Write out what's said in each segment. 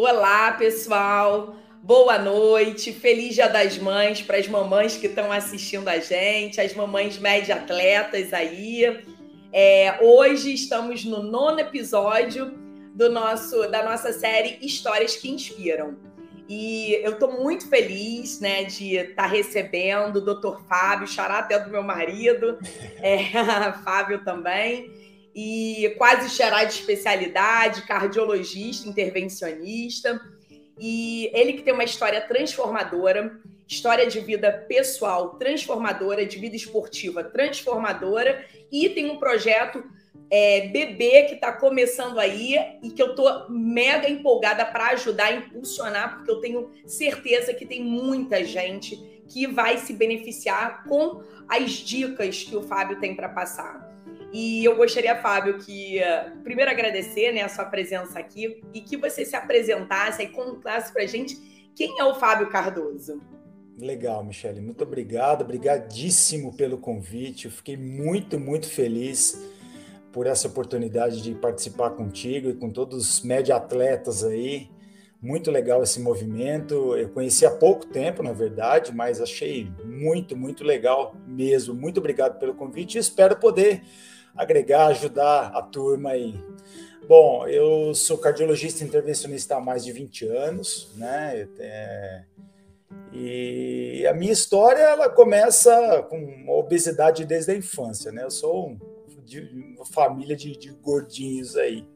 Olá, pessoal. Boa noite. Feliz Dia das Mães para as mamães que estão assistindo a gente, as mamães média atletas aí. É, hoje estamos no nono episódio do nosso da nossa série Histórias que Inspiram. E eu estou muito feliz né, de estar tá recebendo o Dr. Fábio, xará até do meu marido, é, Fábio também, e quase xará de especialidade, cardiologista, intervencionista. E ele que tem uma história transformadora, história de vida pessoal transformadora, de vida esportiva transformadora, e tem um projeto é, bebê que está começando aí e que eu tô mega empolgada para ajudar a impulsionar, porque eu tenho certeza que tem muita gente que vai se beneficiar com as dicas que o Fábio tem para passar. E eu gostaria, Fábio, que primeiro agradecer né, a sua presença aqui e que você se apresentasse e contasse para a gente quem é o Fábio Cardoso. Legal, Michele, muito obrigado, obrigadíssimo pelo convite. Eu fiquei muito, muito feliz por essa oportunidade de participar contigo e com todos os média atletas aí. Muito legal esse movimento. Eu conheci há pouco tempo, na verdade, mas achei muito, muito legal mesmo. Muito obrigado pelo convite e espero poder agregar, ajudar a turma aí. Bom, eu sou cardiologista intervencionista há mais de 20 anos, né? É... E a minha história ela começa com obesidade desde a infância, né? Eu sou de uma família de, de gordinhos aí.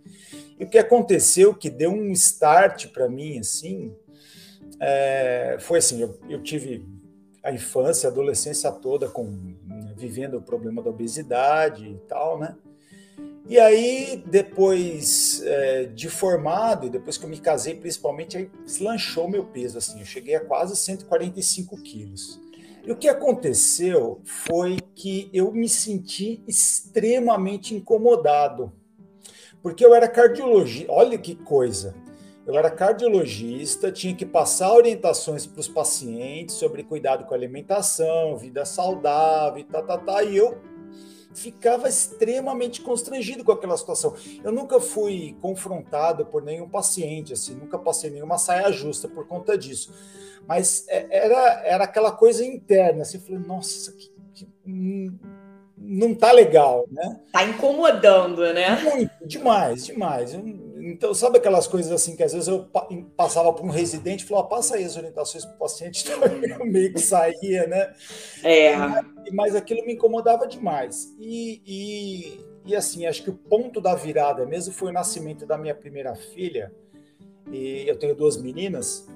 E o que aconteceu que deu um start para mim, assim, é, foi assim, eu, eu, tive a infância, a adolescência toda com vivendo o problema da obesidade e tal, né? E aí, depois é, de formado, depois que eu me casei, principalmente, aí deslanchou meu peso, assim, eu cheguei a quase 145 quilos. E o que aconteceu foi que eu me senti extremamente incomodado, porque eu era cardiologista. Olha que coisa! Eu era cardiologista, tinha que passar orientações para os pacientes sobre cuidado com a alimentação, vida saudável, tá, tá, tá, e eu ficava extremamente constrangido com aquela situação. Eu nunca fui confrontado por nenhum paciente, assim, nunca passei nenhuma saia justa por conta disso. Mas é, era, era aquela coisa interna, assim, eu falei, nossa, que, que, hum, não tá legal, né? Tá incomodando, né? Muito, demais, demais. Então, sabe aquelas coisas assim que às vezes eu passava por um residente e falava, passa aí as orientações para o paciente, então meio que saía, né? É. Mas aquilo me incomodava demais. E, e, e assim, acho que o ponto da virada mesmo foi o nascimento da minha primeira filha. E eu tenho duas meninas,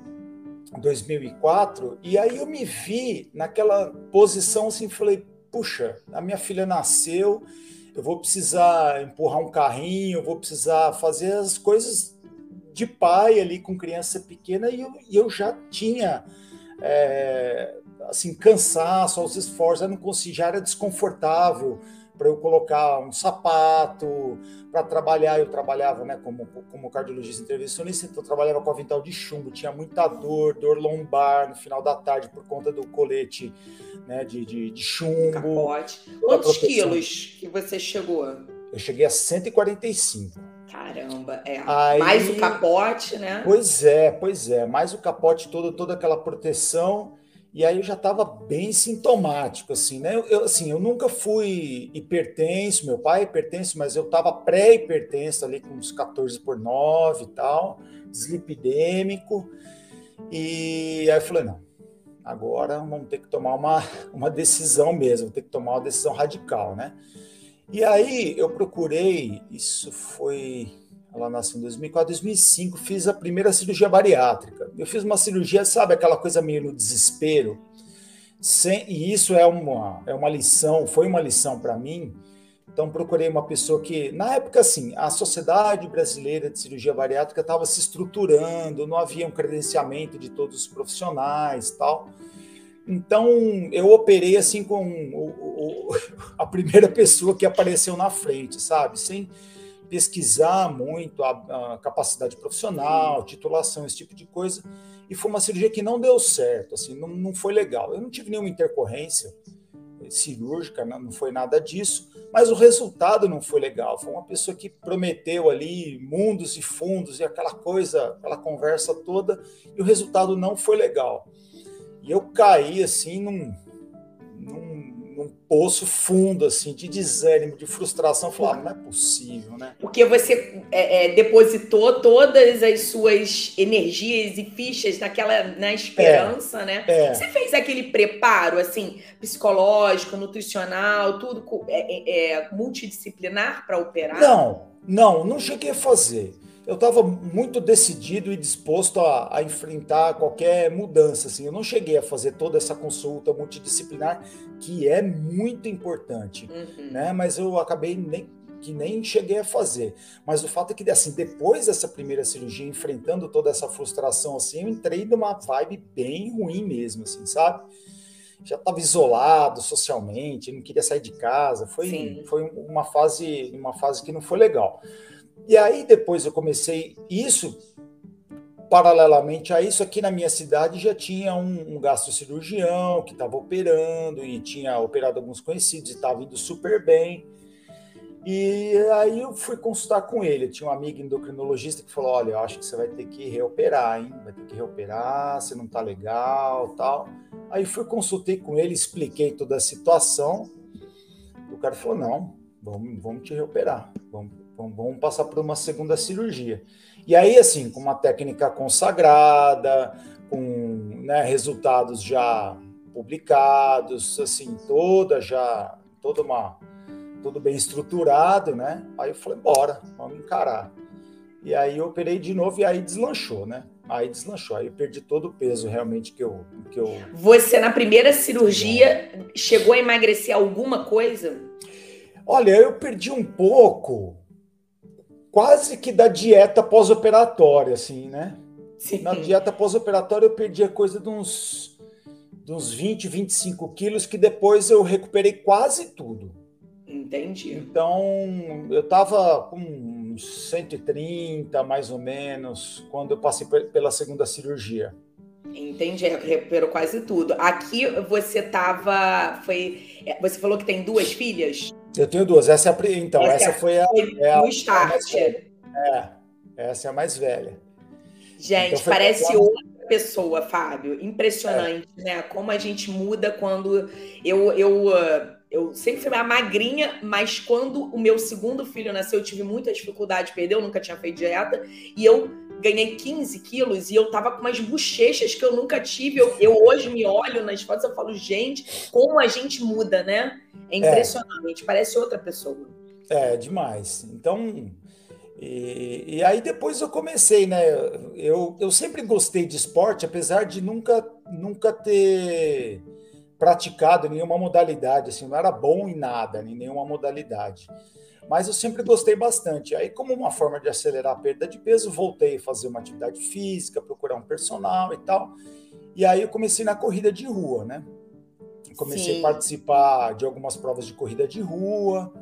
2004, e aí eu me vi naquela posição assim, falei, puxa, a minha filha nasceu, eu vou precisar empurrar um carrinho, eu vou precisar fazer as coisas de pai ali com criança pequena, e eu, e eu já tinha é, assim, cansaço aos esforços, eu não conseguia, já era desconfortável, para eu colocar um sapato, para trabalhar, eu trabalhava né, como, como cardiologista intervencionista, então eu trabalhava com avental de chumbo, tinha muita dor, dor lombar no final da tarde por conta do colete né, de, de, de chumbo. Capote. Quantos quilos que você chegou? Eu cheguei a 145. Caramba, é. Aí, mais o capote, né? Pois é, pois é. Mais o capote todo, toda aquela proteção. E aí eu já estava bem sintomático, assim, né? Eu, assim, eu nunca fui hipertenso, meu pai é hipertenso, mas eu estava pré-hipertenso ali com uns 14 por 9 e tal, deslipidêmico. E aí eu falei, não, agora vamos ter que tomar uma, uma decisão mesmo, ter que tomar uma decisão radical, né? E aí eu procurei, isso foi ela nasceu em 2004, 2005, fiz a primeira cirurgia bariátrica. Eu fiz uma cirurgia, sabe, aquela coisa meio no desespero. Sem, e isso é uma, é uma lição, foi uma lição para mim. Então procurei uma pessoa que, na época, assim, a Sociedade Brasileira de Cirurgia Bariátrica estava se estruturando, não havia um credenciamento de todos os profissionais, tal. Então eu operei assim com o, o, a primeira pessoa que apareceu na frente, sabe, sem pesquisar muito a, a, capacidade profissional, titulação, esse tipo de coisa. E foi uma cirurgia que não deu certo, assim, não, não foi legal. Eu não tive nenhuma intercorrência, cirúrgica, não foi nada disso, mas o resultado não foi legal. Foi uma pessoa que prometeu ali mundos e fundos e aquela coisa, aquela conversa toda, e o resultado não foi legal. E eu caí assim num, num poço fundo, assim, de desânimo, de frustração. Falar, ah, não é possível, né? Porque você é, é, depositou todas as suas energias e fichas naquela, na esperança, é, né? É. Você fez aquele preparo, assim, psicológico, nutricional, tudo é, é, é multidisciplinar para operar? Não, não, não cheguei a fazer eu estava muito decidido e disposto a, a, enfrentar qualquer mudança. Assim. Eu não cheguei a fazer toda essa consulta multidisciplinar, que é muito importante, uhum. né? mas eu acabei nem, que nem cheguei a fazer. Mas o fato é que, assim, depois dessa primeira cirurgia, enfrentando toda essa frustração, assim, eu entrei numa vibe bem ruim mesmo, assim, sabe? Já estava isolado socialmente, não queria sair de casa. Foi, foi uma fase, uma fase que não foi legal. E aí depois eu comecei isso paralelamente a isso aqui na minha cidade já tinha um, um gastrocirurgião que estava operando e tinha operado alguns conhecidos e estava indo super bem. E aí eu fui consultar com ele. Eu tinha um amigo endocrinologista que falou: "Olha, eu acho que você vai ter que reoperar, hein? Vai ter que reoperar, você não tá legal, tal". Aí fui consultei com ele, expliquei toda a situação. O cara falou: "Não, vamos, vamos te reoperar. Vamos então, vamos passar por uma segunda cirurgia. E aí, assim, com uma técnica consagrada, com né, resultados já publicados, assim, toda já, toda uma, tudo bem estruturado, né? Aí eu falei, bora, vamos encarar. E aí eu operei de novo e aí deslanchou, né? Aí deslanchou, aí eu perdi todo o peso realmente que eu, que eu. Você na primeira cirurgia chegou a emagrecer alguma coisa? Olha, eu perdi um pouco, quase que da dieta pós-operatória, assim, né? Sim. Na dieta pós-operatória eu perdi a coisa de uns, de uns 20, 25 quilos, que depois eu recuperei quase tudo. Entendi. Então, eu tava com 130, mais ou menos, quando eu passei pela segunda cirurgia. Entendi, recuperou quase tudo. Aqui você tava. Foi, é, você falou que tem duas filhas? Eu tenho duas. Essa é a, então, essa, essa foi a. Foi é a, start. é, essa é a mais velha. Gente, então, parece outra pessoa, Fábio. Impressionante, é. né? Como a gente muda quando eu, eu, uh, eu sempre fui uma magrinha, mas quando o meu segundo filho nasceu, eu tive muita dificuldade de perder, eu nunca tinha feito dieta, e eu ganhei 15 quilos e eu tava com umas bochechas que eu nunca tive. Eu, eu hoje me olho nas fotos e falo, gente, como a gente muda, né? É, é. impressionante, é. parece outra pessoa. É, demais. Então, e, e, aí depois eu comecei, né? Eu, eu sempre gostei de esporte, apesar de nunca, nunca ter praticado nenhuma modalidade, assim, não era bom em nada, em nenhuma modalidade. Mas eu sempre gostei bastante. Aí, como uma forma de acelerar a perda de peso, voltei a fazer uma atividade física, procurar um personal e tal. E aí eu comecei na corrida de rua, né? Comecei Sim. a participar de algumas provas de corrida de rua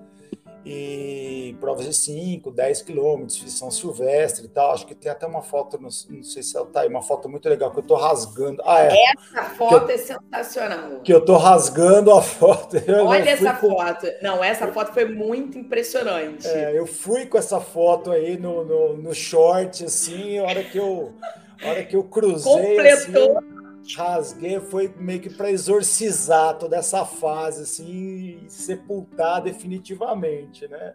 e provas de 5, 10 quilômetros, São Silvestre e tal. Acho que tem até uma foto, não, não sei se ela tá aí, uma foto muito legal que eu tô rasgando. Ah, é. Essa foto eu, é sensacional. Que eu tô rasgando a foto. Eu Olha essa com... foto. Não, essa foto foi muito impressionante. É, eu fui com essa foto aí no, no, no short, assim, a hora que eu, a hora que eu cruzei. Completou. Assim, rasguei foi meio que para exorcizar toda essa fase, assim, e sepultar definitivamente, né?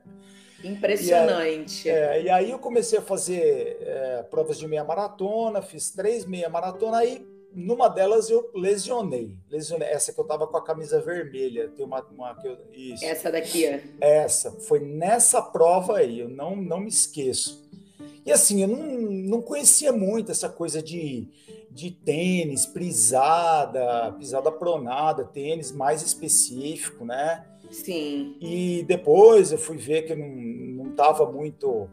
Impressionante. E aí, é, e aí eu comecei a fazer é, provas de meia maratona, fiz três meia maratona, aí numa delas eu lesionei. lesionei. Essa que eu tava com a camisa vermelha. Tem uma, uma que eu, isso. Essa daqui, é. Essa. Foi nessa prova aí, eu não, não me esqueço. E assim, eu não, não conhecia muito essa coisa de de tênis, prisada, pisada pronada, tênis mais específico, né? Sim. E depois eu fui ver que não estava muito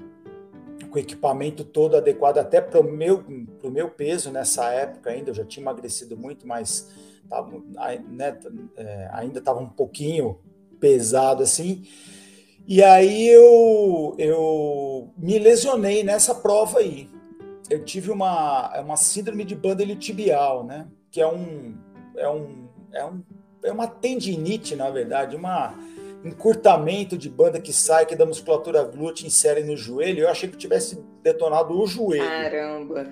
com o equipamento todo adequado até para o meu, pro meu peso nessa época ainda, eu já tinha emagrecido muito, mas tava, né, é, ainda estava um pouquinho pesado assim. E aí eu, eu me lesionei nessa prova aí eu tive uma, é uma síndrome de banda tibial, né? Que é um, é um, é um é uma tendinite, na verdade, uma encurtamento de banda que sai, que da musculatura glútea insere no joelho. Eu achei que tivesse detonado o joelho. Caramba!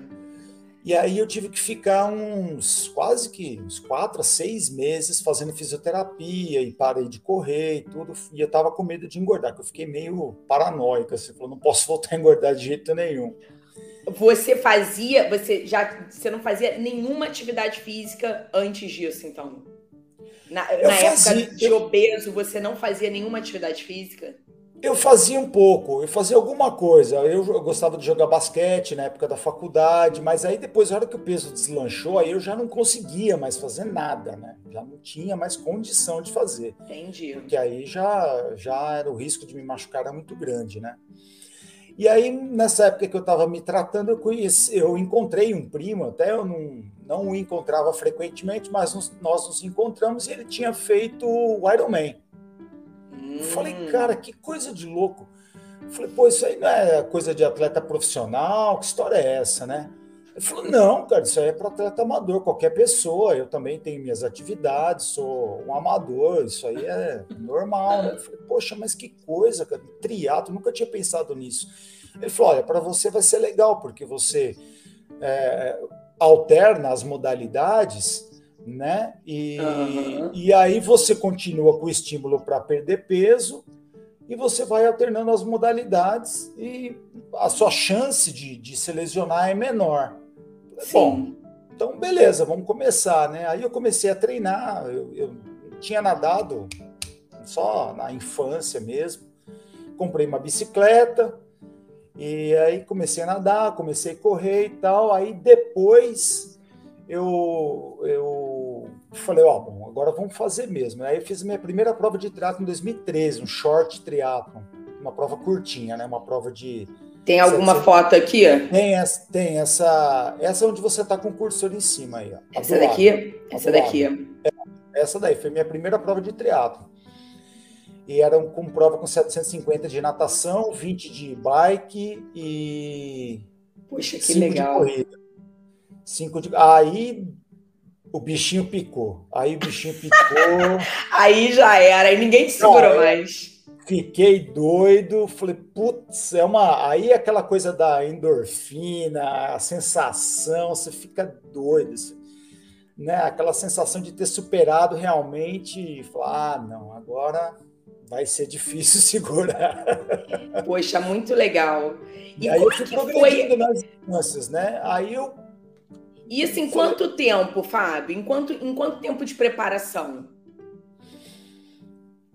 E aí eu tive que ficar uns quase que uns quatro a seis meses fazendo fisioterapia e parei de correr e tudo. E eu tava com medo de engordar, que eu fiquei meio paranoico. Assim, falou, não posso voltar a engordar de jeito nenhum. Você fazia, você já, você não fazia nenhuma atividade física antes disso, então? Na, na fazia, época de obeso, você não fazia nenhuma atividade física? Eu fazia um pouco, eu fazia alguma coisa. Eu, eu, gostava de jogar basquete na época da faculdade, mas aí depois, na hora que o peso deslanchou, aí eu já não conseguia mais fazer nada, né? Já não tinha mais condição de fazer. Entendi. Porque aí já, já era o risco de me machucar era muito grande, né? E aí, nessa época que eu estava me tratando, eu, conheci, eu encontrei um primo, até eu não, não o encontrava frequentemente, mas nos, nós nos encontramos e ele tinha feito o Ironman. Hum. Falei, cara, que coisa de louco. Falei, pô, isso aí não é coisa de atleta profissional? Que história é essa, né? Ele falou: não, cara, isso aí é para atleta amador, qualquer pessoa. Eu também tenho minhas atividades, sou um amador, isso aí é normal, né? Eu falei, poxa, mas que coisa, cara, triatlo, nunca tinha pensado nisso. Ele falou: olha, para você vai ser legal, porque você é, alterna as modalidades, né? E, uhum. e aí você continua com o estímulo para perder peso e você vai alternando as modalidades e a sua chance de, de se lesionar é menor. Sim. Bom, então beleza, vamos começar, né? Aí eu comecei a treinar, eu, eu tinha nadado só na infância mesmo, comprei uma bicicleta e aí comecei a nadar, comecei a correr e tal. Aí depois eu, eu falei, ó, bom, agora vamos fazer mesmo. Aí eu fiz a minha primeira prova de triatlo em 2013, um short triatlo, uma prova curtinha, né? Uma prova de tem alguma você, foto aqui? Tem essa, tem essa, essa é onde você está com o cursor em cima aí. Ó, essa daqui? Lado, essa daqui. É, essa daí foi minha primeira prova de triatlo. E era com prova com 750 de natação, 20 de bike e Poxa, que legal. De corrida. Cinco de aí o bichinho picou. Aí o bichinho picou. aí já era, aí ninguém te segurou Não, mais. Fiquei doido, falei, putz, é uma. Aí aquela coisa da endorfina, a sensação, você fica doido, assim, né? Aquela sensação de ter superado realmente e falar, ah, não, agora vai ser difícil segurar. Poxa, muito legal. E, e aí eu fui progredindo foi... nas instâncias, né? Aí eu. Isso em quanto tempo, Fábio? Em quanto, em quanto tempo de preparação?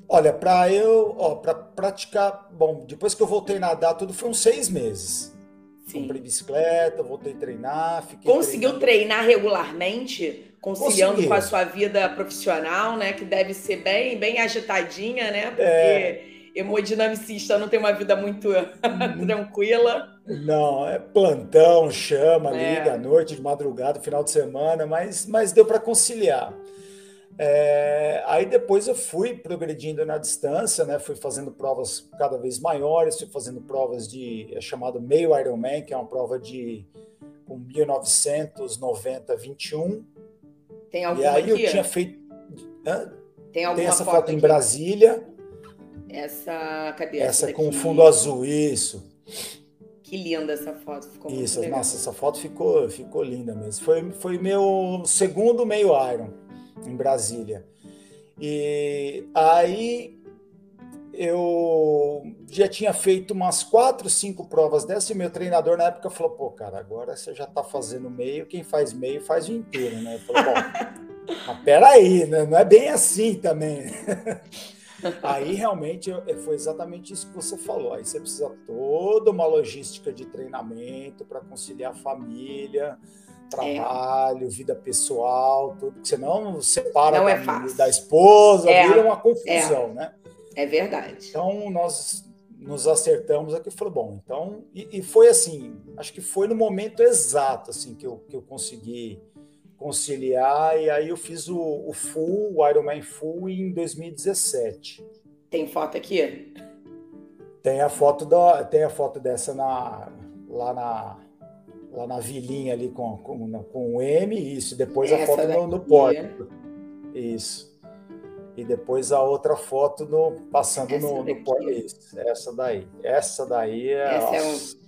Olha, para eu, ó, para praticar, bom, depois que eu voltei a nadar, tudo foi uns seis meses. Sim. Comprei bicicleta, voltei a treinar, fiquei. Conseguiu treinando. treinar regularmente, conciliando Consegui. com a sua vida profissional, né? Que deve ser bem, bem agitadinha, né? Porque é... hemodinamicista não tem uma vida muito tranquila. Não, é plantão, chama, é. liga à noite, de madrugada, final de semana, mas, mas deu para conciliar. É, aí depois eu fui progredindo na distância, né? Fui fazendo provas cada vez maiores, fui fazendo provas de é chamado meio Ironman, que é uma prova de com 1990 21. Tem alguma E aí aqui? eu tinha feito? Tem, Tem essa foto, foto em Brasília. Essa, cadê essa? Essa com fundo azul, isso. Que linda essa foto, ficou Isso, nossa, essa foto ficou, ficou linda mesmo. Foi, foi meu segundo meio Iron em Brasília. E aí eu já tinha feito umas quatro, cinco provas dessa e meu treinador na época falou: pô, cara, agora você já está fazendo meio, quem faz meio faz o inteiro, né? Eu falei: bom, mas peraí, né? não é bem assim também. Aí realmente foi exatamente isso que você falou. Aí você precisa toda uma logística de treinamento para conciliar a família, trabalho, é. vida pessoal, tudo, senão separa não da, é da esposa, é. vira uma confusão, é. né? É verdade. Então nós nos acertamos aqui e falou, bom, então, e, e, foi assim, acho que foi no momento exato assim que eu, que eu consegui conciliar, e aí eu fiz o, o full, o Ironman Full em 2017. Tem foto aqui? Tem a foto da, tem a foto dessa na, lá na lá na vilinha ali com, com, com o M, isso, depois Essa a foto no, no pórtico. Isso. e depois a outra foto no, passando essa no, no Paulista. Essa daí. Essa daí é. Essa é um...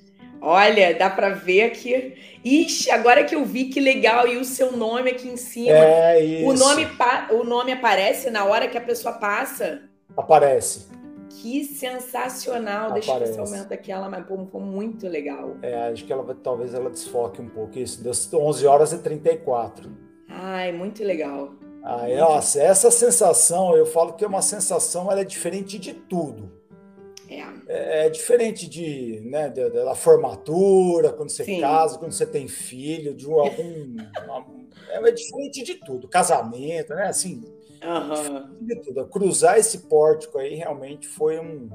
Olha, dá para ver aqui. Ixi, agora que eu vi que legal e o seu nome aqui em cima. É isso. O nome, o nome aparece na hora que a pessoa passa? Aparece. Que sensacional. Aparece. Deixa eu ver se aumenta aqui ela, mas pô, muito legal. É, acho que ela talvez ela desfoque um pouco isso. Deu 11 horas e 34. Ai, muito legal. Aí, nossa, essa sensação, eu falo que é uma sensação, ela é diferente de tudo. É. é, é diferente de, né, da, da, formatura, quando você Sim. casa, quando você tem filho, de um, algum. é, é diferente de tudo. Casamento, né? Assim, uhum. de tudo. Cruzar esse pórtico aí realmente foi um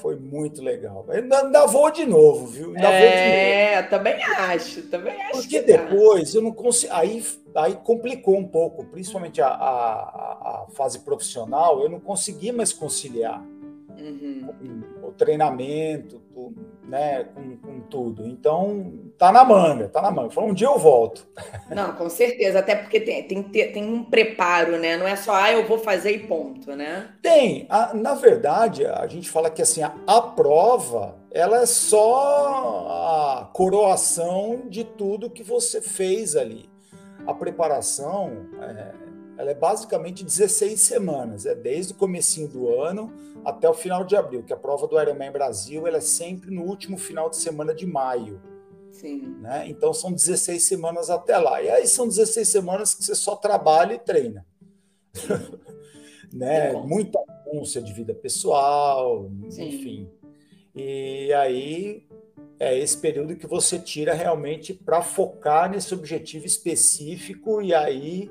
foi muito legal. Ainda, ainda vou de novo, viu? Ainda é, também acho, também acho. Porque depois eu não consigo. Aí, aí complicou um pouco, principalmente a, a, a fase profissional, eu não consegui mais conciliar uhum. o treinamento, tudo, né, com, com, tudo. Então, tá na manga, tá na manga. um dia eu volto. Não, com certeza, até porque tem, tem, tem um preparo, né? Não é só, ah, eu vou fazer e ponto, né? Tem. A, na verdade, a gente fala que assim, a, a prova, ela é só a coroação de tudo que você fez ali. A preparação, é, ela é basicamente 16 semanas, é desde o comecinho do ano até o final de abril, que a prova do Ironman Brasil ela é sempre no último final de semana de maio. Sim. Né? Então são 16 semanas até lá. E aí são 16 semanas que você só trabalha e treina. né? Muita anúncia de vida pessoal, Sim. enfim. E aí é esse período que você tira realmente para focar nesse objetivo específico e aí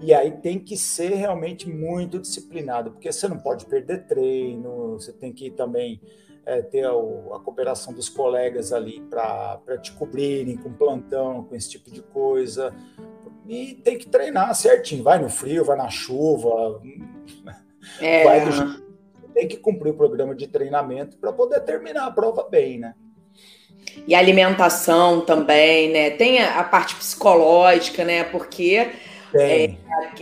e aí tem que ser realmente muito disciplinado, porque você não pode perder treino, você tem que também é, ter a, a, cooperação dos colegas ali para te cobrirem com plantão, com esse tipo de coisa. E tem que treinar certinho. Vai no frio, vai na chuva. É. Vai do... Tem que cumprir o programa de treinamento para poder terminar a prova bem, né? E alimentação também, né? Tem a, a parte psicológica, né? Porque é,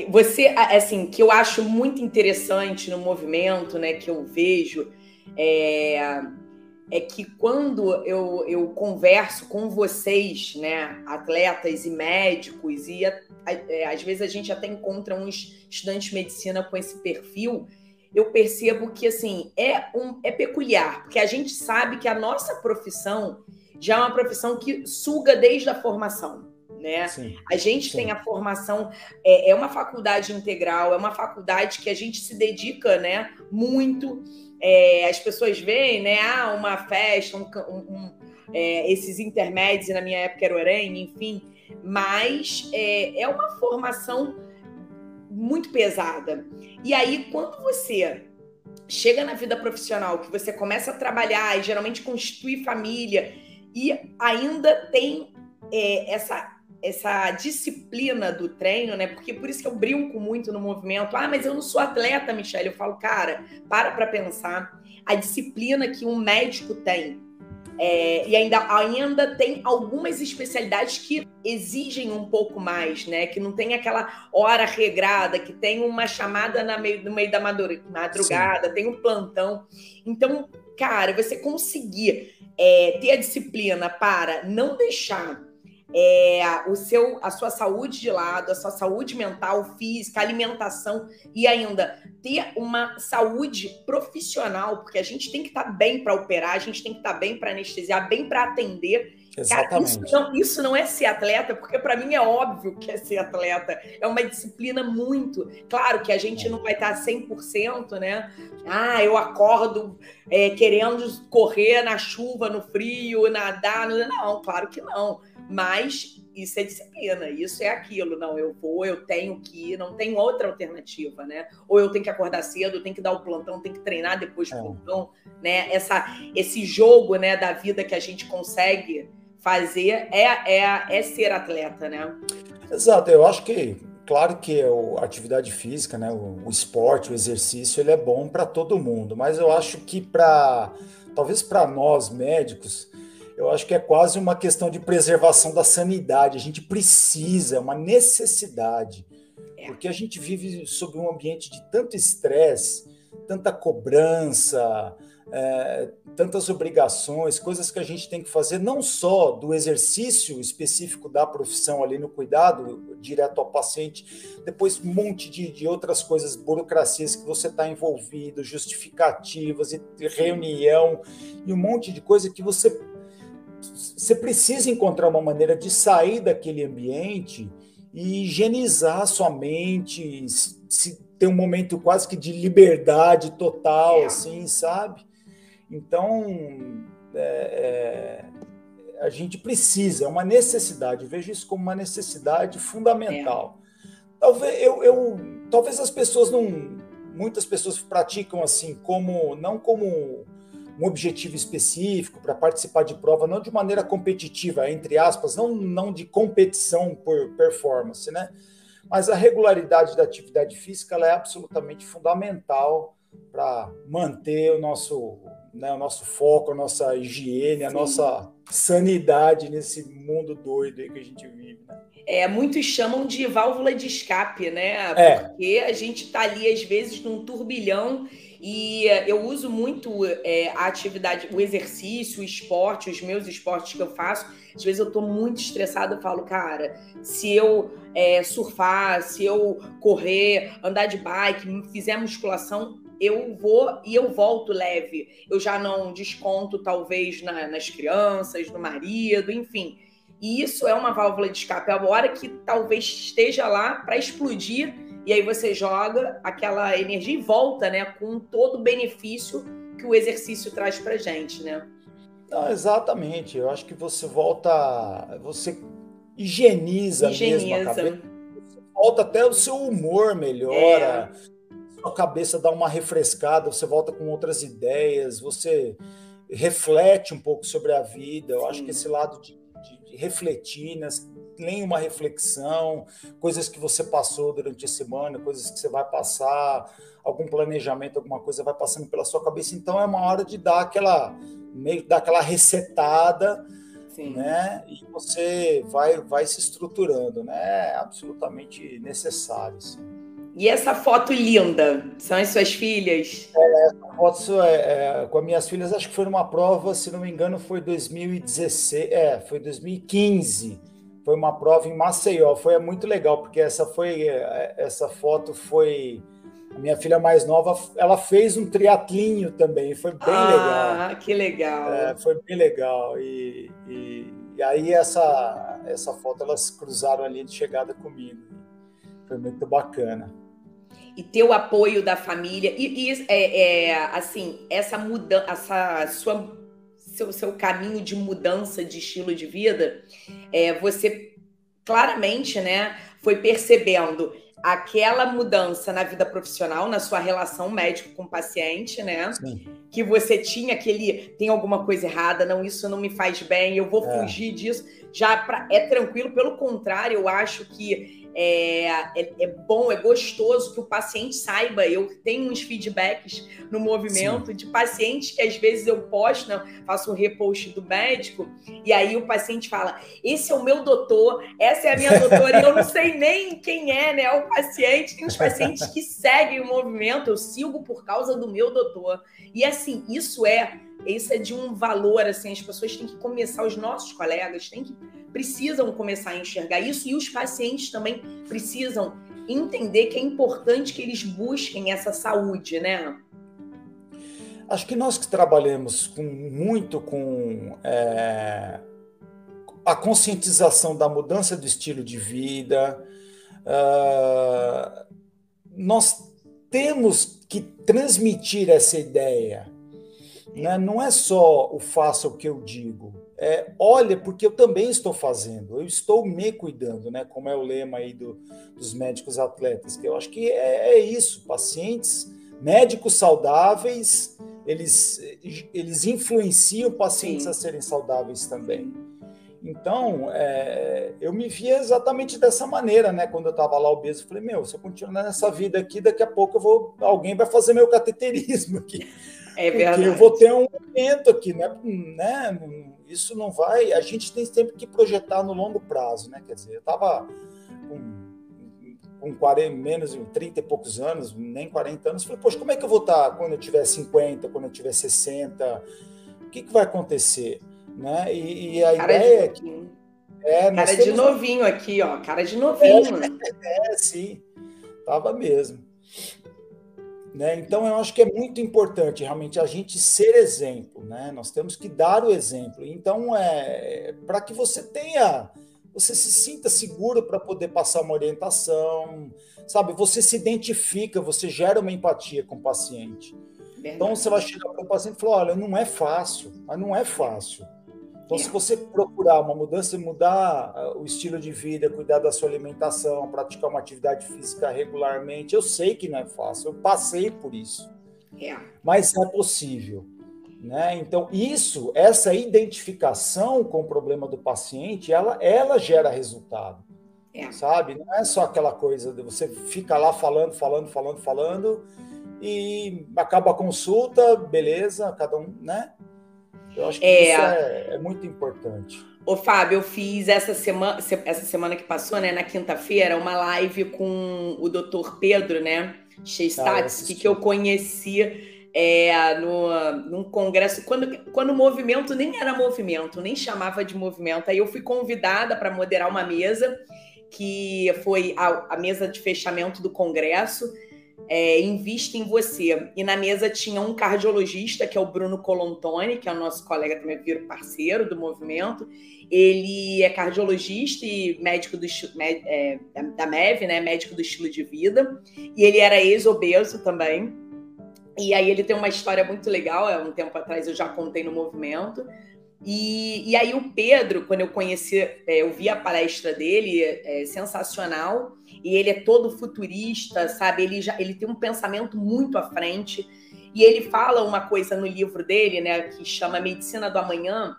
você, assim, que eu acho muito interessante no movimento, né, que eu vejo, é, é que quando eu, eu converso com vocês, né, atletas e médicos, e é, às vezes a gente até encontra uns estudantes de medicina com esse perfil, eu percebo que, assim, é, um, é peculiar, porque a gente sabe que a nossa profissão já é uma profissão que suga desde a formação né? Sim, a gente sim. tem a formação, é, é, uma faculdade integral, é uma faculdade que a gente se dedica, né? Muito. É, as pessoas veem, né? Ah, uma festa, um, um, é, esses intermédios, na minha época era o EREM, enfim. Mas é, é uma formação muito pesada. E aí, quando você chega na vida profissional, que você começa a trabalhar e geralmente constitui família, e ainda tem é, essa essa disciplina do treino, né? Porque por isso que eu brinco muito no movimento. Ah, mas eu não sou atleta, Michelle. Eu falo, cara, para para pensar. A disciplina que um médico tem. É, e ainda, ainda tem algumas especialidades que exigem um pouco mais, né? Que não tem aquela hora regrada, que tem uma chamada na meio, no meio da madrugada, Sim. tem um plantão. Então, cara, você conseguir é, ter a disciplina para não deixar é, o seu, a sua saúde de lado, a sua saúde mental, física, alimentação e ainda ter uma saúde profissional, porque a gente tem que estar tá bem para operar, a gente tem que estar tá bem para anestesiar, bem para atender. Exatamente. Cara, isso, não, isso não é ser atleta, porque para mim é óbvio que é ser atleta. É uma disciplina muito. Claro que a gente não vai estar 100%, né? Ah, eu acordo é, querendo correr na chuva, no frio, nadar. Não, claro que não mas isso é disciplina, isso é aquilo. Não, eu vou, eu tenho que ir, não tem outra alternativa, né? Ou eu tenho que acordar cedo, eu tenho que dar o plantão, tenho que treinar depois do é. plantão, né? Essa, esse jogo, né, da vida que a gente consegue fazer é, é, é ser atleta, né? Exato, eu acho que, claro que a atividade física, né, o, o esporte, o exercício, ele é bom para todo mundo, mas eu acho que para, talvez para nós médicos, eu acho que é quase uma questão de preservação da sanidade. A gente precisa, é uma necessidade. é. porque a gente vive sob um ambiente de tanto estresse, tanta cobrança, é, tantas obrigações, coisas que a gente tem que fazer, não só do exercício específico da profissão ali no cuidado direto ao paciente, depois um monte de, de outras coisas, burocracias que você está envolvido, justificativas e reunião, e um monte de coisa que você, você precisa encontrar uma maneira de sair daquele ambiente e higienizar sua mente, se, ter um momento quase que de liberdade total, é. assim, sabe? Então, é, é, a gente precisa, é uma necessidade, eu vejo isso como uma necessidade fundamental. É. Talvez, eu, eu, talvez as pessoas não. Muitas pessoas praticam assim, como não como um objetivo específico para participar de prova, não de maneira competitiva, entre aspas, não, não de competição por performance, né? Mas a regularidade da atividade física é absolutamente fundamental para manter o nosso, né, o nosso foco, a nossa higiene, Sim. a nossa sanidade nesse mundo doido que a gente vive. Né? É, muitos chamam de válvula de escape, né? É. Porque a gente está ali, às vezes, num turbilhão e eu uso muito é, a atividade, o exercício, o esporte, os meus esportes que eu faço. Às vezes eu estou muito estressada, eu falo, cara, se eu é, surfar, se eu correr, andar de bike, fizer musculação, eu vou e eu volto leve. Eu já não desconto, talvez, na, nas crianças, no marido, enfim. E isso é uma válvula de escape. É a hora que talvez esteja lá para explodir, e aí você joga aquela energia e volta, né? Com todo o benefício que o exercício traz para gente, né? Não, exatamente. Eu acho que você volta, você higieniza, higieniza. mesmo a cabeça. Você volta até o seu humor melhora. É sua cabeça dá uma refrescada, você volta com outras ideias, você reflete um pouco sobre a vida. Eu Sim. acho que esse lado de, de, de refletir, né? Tem uma reflexão, coisas que você passou durante a semana, coisas que você vai passar, algum planejamento, alguma coisa vai passando pela sua cabeça. Então é uma hora de dar aquela meio dar aquela resetada, Sim. né? E você vai vai se estruturando, né? É absolutamente necessário. Assim. E essa foto linda, são as suas filhas? É, essa foto é, é, com as minhas filhas, acho que foi numa prova, se não me engano, foi 2016, é, foi 2015. Foi uma prova em Maceió, foi muito legal, porque essa foi é, essa foto foi a minha filha mais nova, ela fez um triatlinho também, foi bem ah, legal. Ah, que legal. É, foi bem legal. E, e, e, aí essa, essa foto elas cruzaram ali de chegada comigo. Foi muito bacana e ter o apoio da família e, e é, é, assim essa mudança, essa sua seu, seu caminho de mudança de estilo de vida, é, você claramente, né, foi percebendo aquela mudança na vida profissional, na sua relação médico com paciente, né? Sim. Que você tinha aquele tem alguma coisa errada, não, isso não me faz bem, eu vou é. fugir disso. Já pra, é tranquilo, pelo contrário, eu acho que é, é, é, bom, é gostoso que o paciente saiba. Eu tenho uns feedbacks no movimento Sim. de pacientes que às vezes eu posto, né, faço um repost do médico, e aí o paciente fala: Esse é o meu doutor, essa é a minha doutora, e eu não sei nem quem é, né? O paciente. Tem os pacientes que seguem o movimento, eu sigo por causa do meu doutor. E assim, isso é isso é de um valor, assim, as pessoas têm que começar, os nossos colegas têm que, precisam começar a enxergar isso e os pacientes também precisam entender que é importante que eles busquem essa saúde, né? Acho que nós que trabalhamos com, muito com é, a conscientização da mudança do estilo de vida, uh, nós temos que transmitir essa ideia né? Não é só o faça o que eu digo, é olha, porque eu também estou fazendo, eu estou me cuidando, né? como é o lema aí do, dos médicos atletas, que eu acho que é, é isso, pacientes, médicos saudáveis, eles, eles influenciam pacientes Sim. a serem saudáveis também. Então, é, eu me via exatamente dessa maneira, né? Quando eu estava lá obeso, eu falei, meu, se eu continuar nessa vida aqui, daqui a pouco eu vou, alguém vai fazer meu cateterismo aqui. É verdade. Porque eu vou ter um momento aqui, né? né? Isso não vai. A gente tem sempre que projetar no longo prazo, né? Quer dizer, eu estava com com 40, menos de 30 e poucos anos, nem 40 anos, falei, poxa, como é que eu vou estar quando eu tiver 50, quando eu tiver 60? O que, que vai acontecer? Né? E, e a cara ideia é que. É, cara de novinho aqui, ó. Cara de novinho. É, é sim. Tava mesmo. Né? Então, eu acho que é muito importante realmente a gente ser exemplo, né? Nós temos que dar o exemplo. Então, é para que você tenha, você se sinta seguro para poder passar uma orientação, sabe? Você se identifica, você gera uma empatia com o paciente. Verdade. Então, você vai chegar para o paciente e falar: olha, não é fácil, mas não é fácil. Então, se você procurar uma mudança, mudar ah, o estilo de vida, cuidar da sua alimentação, praticar uma atividade física regularmente, eu sei que não é fácil, eu passei por isso. É. Mas é possível. Né? Então, isso, essa identificação com o problema do paciente, ela, ela gera resultado. É. Sabe? Não é só aquela coisa de você fica lá falando, falando, falando, falando, e acaba a consulta, beleza, cada um, né? Eu acho que é... isso é, é muito importante. Ô, Fábio, eu fiz essa semana, essa semana que passou, né, na quinta-feira, uma live com o doutor Pedro, né, Chestatsky, ah, que eu conheci é, no, num congresso, quando, quando o movimento nem era movimento, nem chamava de movimento. Aí eu fui convidada para moderar uma mesa, que foi a, a mesa de fechamento do congresso, é, Invista em Você. E na mesa tinha um cardiologista, que é o Bruno Colontoni, que é o nosso colega também, vira parceiro do movimento. Ele é cardiologista e médico do, é, da MEV, né? Médico do estilo de vida. E ele era ex-obeso também. E aí ele tem uma história muito legal, há um tempo atrás eu já contei no movimento. E, e aí o Pedro, quando eu conheci, é, eu vi a palestra dele, é sensacional e ele é todo futurista, sabe? Ele já ele tem um pensamento muito à frente. E ele fala uma coisa no livro dele, né, que chama Medicina do Amanhã,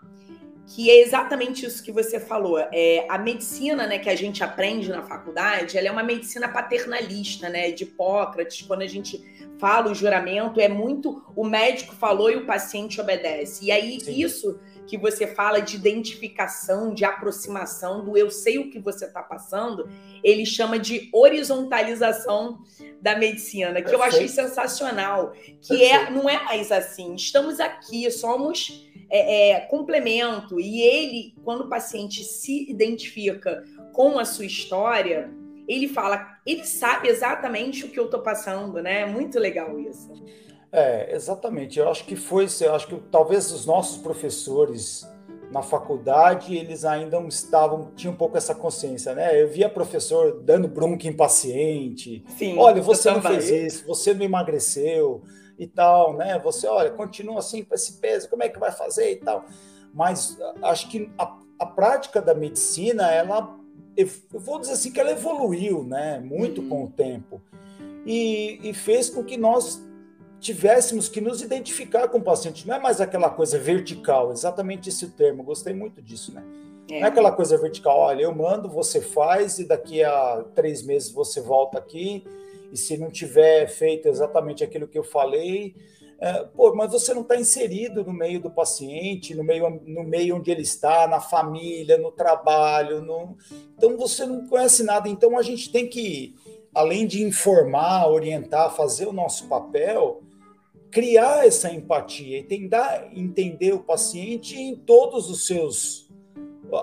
que é exatamente isso que você falou. É, a medicina, né, que a gente aprende na faculdade, ela é uma medicina paternalista, né, de Hipócrates, quando a gente fala o juramento, é muito o médico falou e o paciente obedece. E aí Sim. isso que você fala de identificação, de aproximação, do eu sei o que você está passando, ele chama de horizontalização da medicina, que eu achei sensacional. Que é, não é mais assim, estamos aqui, somos é, é, complemento. E ele, quando o paciente se identifica com a sua história, ele fala, ele sabe exatamente o que eu estou passando, né? É muito legal isso. É, exatamente. Eu acho que foi, eu acho que talvez os nossos professores na faculdade eles ainda não estavam, tinham um pouco essa consciência, né? Eu via professor dando bronca em paciente. Sim, olha, você não fez isso, você não emagreceu e tal, né? Você, olha, continua assim com esse peso, como é que vai fazer e tal. Mas acho que a, a prática da medicina, ela, eu vou dizer assim que ela evoluiu, né? Muito uhum. com o tempo. E, e fez com que nós tivéssemos que nos identificar com o paciente. Não é mais aquela coisa vertical, exatamente esse termo, gostei muito disso, né? É. Não é aquela coisa vertical, olha, eu mando, você faz, e daqui a três meses você volta aqui, e se não tiver feito exatamente aquilo que eu falei, é, pô, mas você não está inserido no meio do paciente, no meio, no meio onde ele está, na família, no trabalho, no... então você não conhece nada. Então a gente tem que, além de informar, orientar, fazer o nosso papel, criar essa empatia e tentar entender o paciente em todos os seus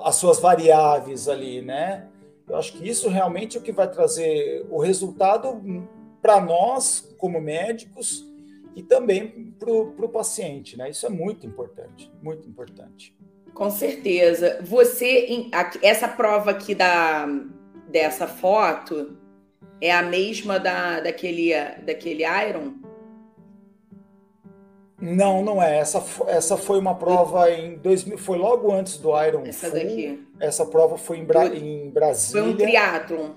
as suas variáveis ali, né? Eu acho que isso realmente é o que vai trazer o resultado para nós como médicos e também para o paciente, né? Isso é muito importante, muito importante. Com certeza. Você, essa prova aqui da dessa foto é a mesma da daquele daquele Iron? Não, não é. Essa, essa foi uma prova em 2000, foi logo antes do Iron Essa Full. daqui. Essa prova foi em, Bra, em Brasília. Foi um triatlon.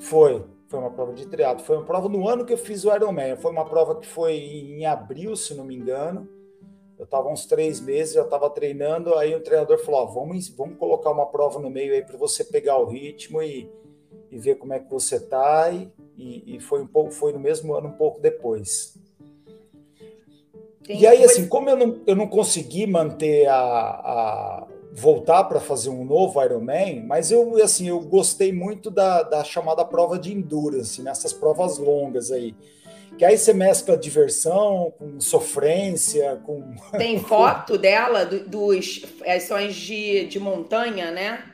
Foi, foi uma prova de triatlo. Foi uma prova no ano que eu fiz o Ironman. Foi uma prova que foi em abril, se não me engano. Eu estava uns três meses, já estava treinando. Aí o treinador falou: vamos, vamos colocar uma prova no meio aí para você pegar o ritmo e, e ver como é que você está. E, e, e foi um pouco, foi no mesmo ano, um pouco depois. E aí, assim, como eu não, eu não consegui manter a, a voltar para fazer um novo Ironman, mas eu assim eu gostei muito da, da chamada prova de endurance, nessas provas longas aí. Que aí você mescla diversão com sofrência, com. Tem foto dela, do, dos ações de, de montanha, né?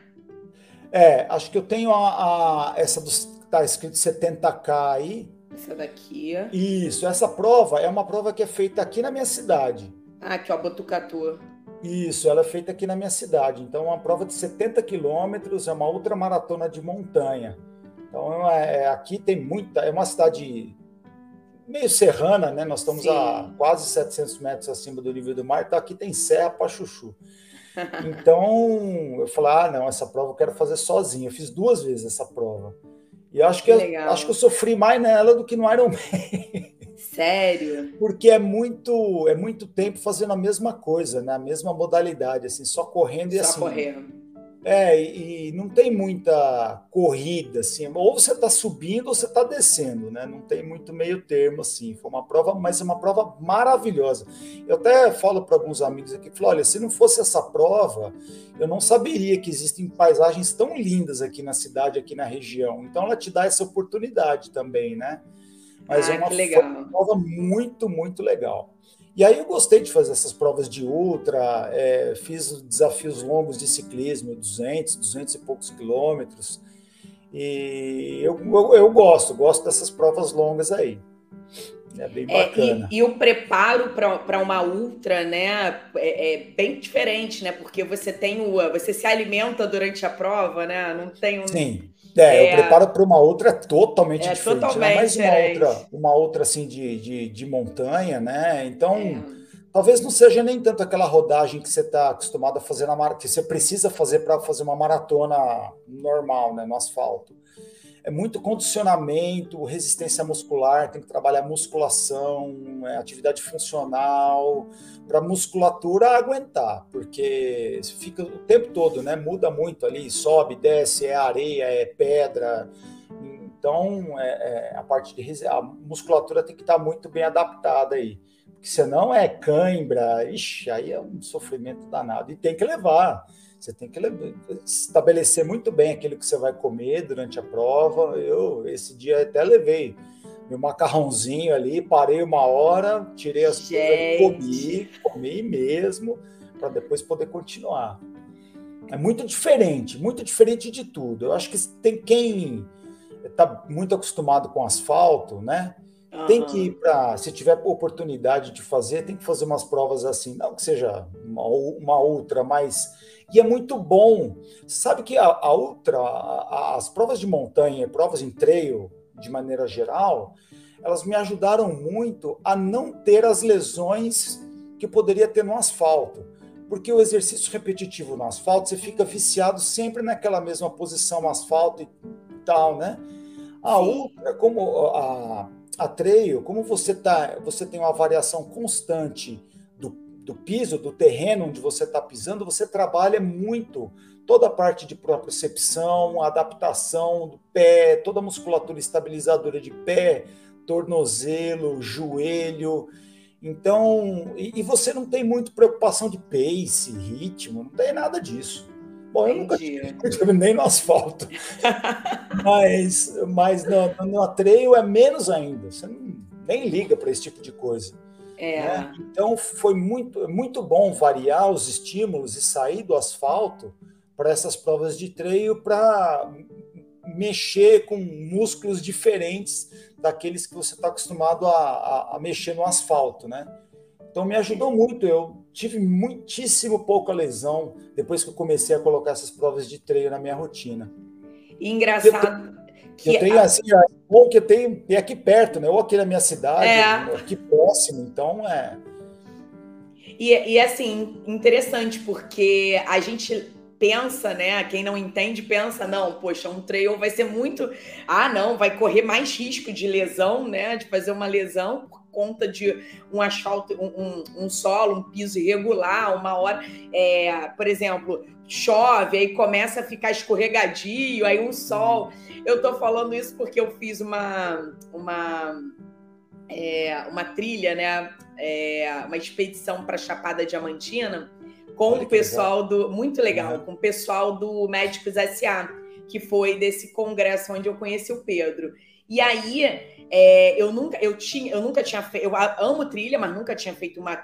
É, acho que eu tenho a, a essa dos tá escrito 70K aí. Essa daqui. Isso, essa prova é uma prova que é feita aqui na minha cidade. Ah, aqui, ó, Botucatu. Isso, ela é feita aqui na minha cidade. Então, é uma prova de 70 quilômetros, é uma ultramaratona de montanha. Então, é, é, aqui tem muita. É uma cidade meio serrana, né? Nós estamos Sim. a quase 700 metros acima do nível do mar, então aqui tem serra para chuchu. Então, eu falei: ah, não, essa prova eu quero fazer sozinho. Eu fiz duas vezes essa prova. E acho que, que eu, acho que eu sofri mais nela do que no Ironman. Sério? Porque é muito é muito tempo fazendo a mesma coisa, né? A mesma modalidade, assim, só correndo e só assim. correndo. É, e, não tem muita corrida, assim. Ou você está subindo ou você está descendo, né? Não tem muito meio termo, assim. Foi uma prova, mas é uma prova maravilhosa. Eu até falo para alguns amigos aqui, falo, olha, se não fosse essa prova, eu não saberia que existem paisagens tão lindas aqui na cidade, aqui na região. Então ela te dá essa oportunidade também, né? Mas ah, é uma, uma prova muito, muito legal. E aí eu gostei de fazer essas provas de ultra, é, fiz desafios longos de ciclismo, 200, 200 e poucos quilômetros. E eu, eu, eu gosto, gosto dessas provas longas aí. É bem bacana. É, e, e, o preparo para uma ultra, né, é, é, bem diferente, né? Porque você tem o, você se alimenta durante a prova, né? Não tem um. Sim. É, é, o preparo para uma outra é totalmente é, diferente. Totalmente né? Mais uma outra, uma outra assim de, de, de montanha, né? Então, é. talvez não seja nem tanto aquela rodagem que você está acostumado a fazer na mar... que você precisa fazer para fazer uma maratona normal, né, no asfalto é muito condicionamento, resistência muscular, tem que trabalhar musculação, é, atividade funcional, para a musculatura aguentar, porque fica o tempo todo, né? Muda muito ali, sobe, desce, é areia, é pedra. Então, é, é, a parte de a musculatura tem que estar muito bem adaptada aí. Porque senão é cãibra, ixi, aí é um sofrimento danado. E tem que levar. Você tem que estabelecer muito bem aquilo que você vai comer durante a prova. Eu, esse dia, até levei meu macarrãozinho ali, parei uma hora, tirei as coisas e comi, comi mesmo, para depois poder continuar. É muito diferente, muito diferente de tudo. Eu acho que tem quem está muito acostumado com asfalto, né? Uhum. Tem que ir para, se tiver oportunidade de fazer, tem que fazer umas provas assim, não que seja uma, uma outra, mas e é muito bom. Sabe que a, a ultra, a, as provas de montanha, provas em trail, de maneira geral, elas me ajudaram muito a não ter as lesões que poderia ter no asfalto. Porque o exercício repetitivo no asfalto, você fica viciado sempre naquela mesma posição asfalto e tal, né? A ultra, como a, a trail, como você tá, você tem uma variação constante do piso, do terreno onde você está pisando, você trabalha muito toda a parte de propriocepção, adaptação do pé, toda a musculatura estabilizadora de pé, tornozelo, joelho. Então, e, e você não tem muito preocupação de pace, ritmo, não tem nada disso. Bom, eu nunca tive, nem no asfalto. mas mas no, no trail é menos ainda. Você não, nem liga para esse tipo de coisa. É. Né? Então foi muito, muito bom variar os estímulos e sair do asfalto para essas provas de treino para mexer com músculos diferentes daqueles que você está acostumado a, a, a, mexer no asfalto, né? Então me ajudou muito. Eu tive muitíssimo pouca lesão depois que eu comecei a colocar essas provas de treino na minha rotina. engraçado. Que eu tenho a... assim, bom que eu tenho é aqui perto, né? Ou aqui na minha cidade, é. aqui próximo, então é. E, e assim, interessante, porque a gente pensa, né? Quem não entende pensa, não, poxa, um trail vai ser muito. Ah, não, vai correr mais risco de lesão, né? De fazer uma lesão conta de um asfalto, um, um, um solo, um piso irregular, uma hora. É, por exemplo, chove, aí começa a ficar escorregadio, aí um sol. Eu tô falando isso porque eu fiz uma, uma é, uma trilha, né? É, uma expedição para Chapada Diamantina com Olha o pessoal legal. do. Muito legal, uhum. com o pessoal do Médicos SA, que foi desse congresso onde eu conheci o Pedro. E aí, é, eu nunca, eu tinha, eu nunca tinha feito, eu amo trilha, mas nunca tinha feito uma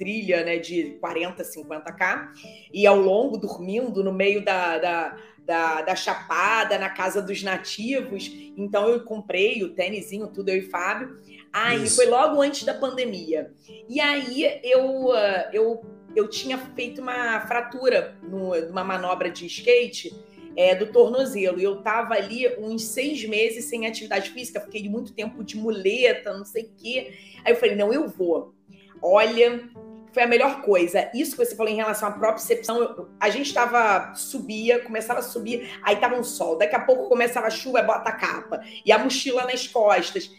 trilha né, de 40, 50k, e ao longo, dormindo no meio da, da, da, da, Chapada, na casa dos nativos. Então eu comprei o tênisinho, tudo, eu e Fábio. Aí Isso. foi logo antes da pandemia. E aí eu, ah, eu, eu tinha feito uma fratura numa manobra de skate é, do tornozelo. E eu tava ali uns seis meses sem atividade física, fiquei muito tempo de muleta, não sei o quê. Aí eu falei, não, eu vou. Olha, foi a melhor coisa. Isso que você falou em relação à propriocepção, a gente estava subia, começava a subir, aí tava um sol, daqui a pouco começava a chuva, bota a capa e a mochila nas costas.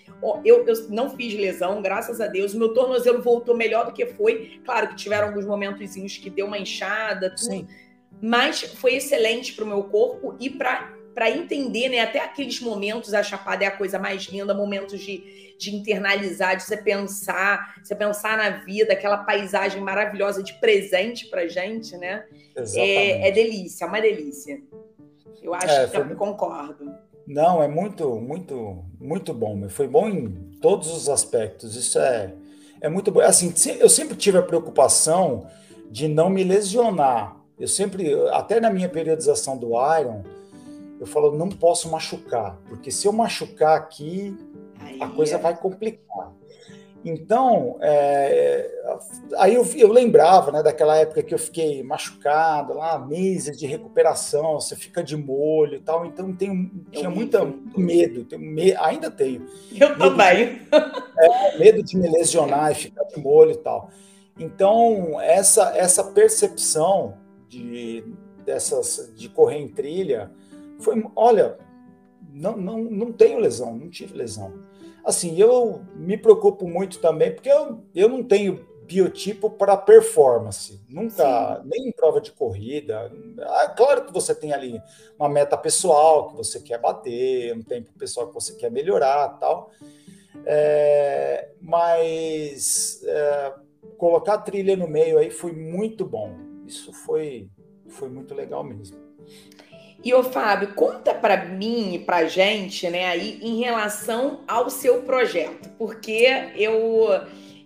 Eu, eu não fiz lesão, graças a Deus. O meu tornozelo voltou melhor do que foi. Claro que tiveram alguns momentos que deu uma inchada, tudo. Sim. Mas foi excelente para o meu corpo e para entender, né? Até aqueles momentos, a Chapada é a coisa mais linda, momentos de, de internalizar, de você pensar, você pensar na vida, aquela paisagem maravilhosa de presente para gente, né? É, é, delícia, é uma delícia. Eu acho é, que foi... eu concordo. Não, é muito, muito, muito bom. Foi bom em todos os aspectos. Isso é, é muito bom. Assim, eu sempre tive a preocupação de não me lesionar. Eu sempre, até na minha periodização do Iron, eu falo, não posso machucar, porque se eu machucar aqui, aí a coisa é. vai complicar. Então, é, aí eu, eu, lembrava né, daquela época que eu fiquei machucado, lá, meses de recuperação, você fica de molho e tal, então tenho, tinha muita, muito medo, tenho me, ainda tenho. Eu também. De, é, medo de me lesionar e ficar de molho e tal. Então, essa, essa percepção de, dessas, de correr em trilha, foi, olha, não, não, não tenho lesão, não tive lesão. Assim, eu me preocupo muito também, porque eu, eu não tenho biotipo para performance, nunca, Sim. nem em prova de corrida. Ah, claro que você tem ali uma meta pessoal que você quer bater, um tempo pessoal que você quer melhorar, tal. É, mas é, colocar a trilha no meio aí foi muito bom. Isso foi, foi muito legal mesmo. E o Fábio, conta para mim e para gente, né, aí em relação ao seu projeto, porque eu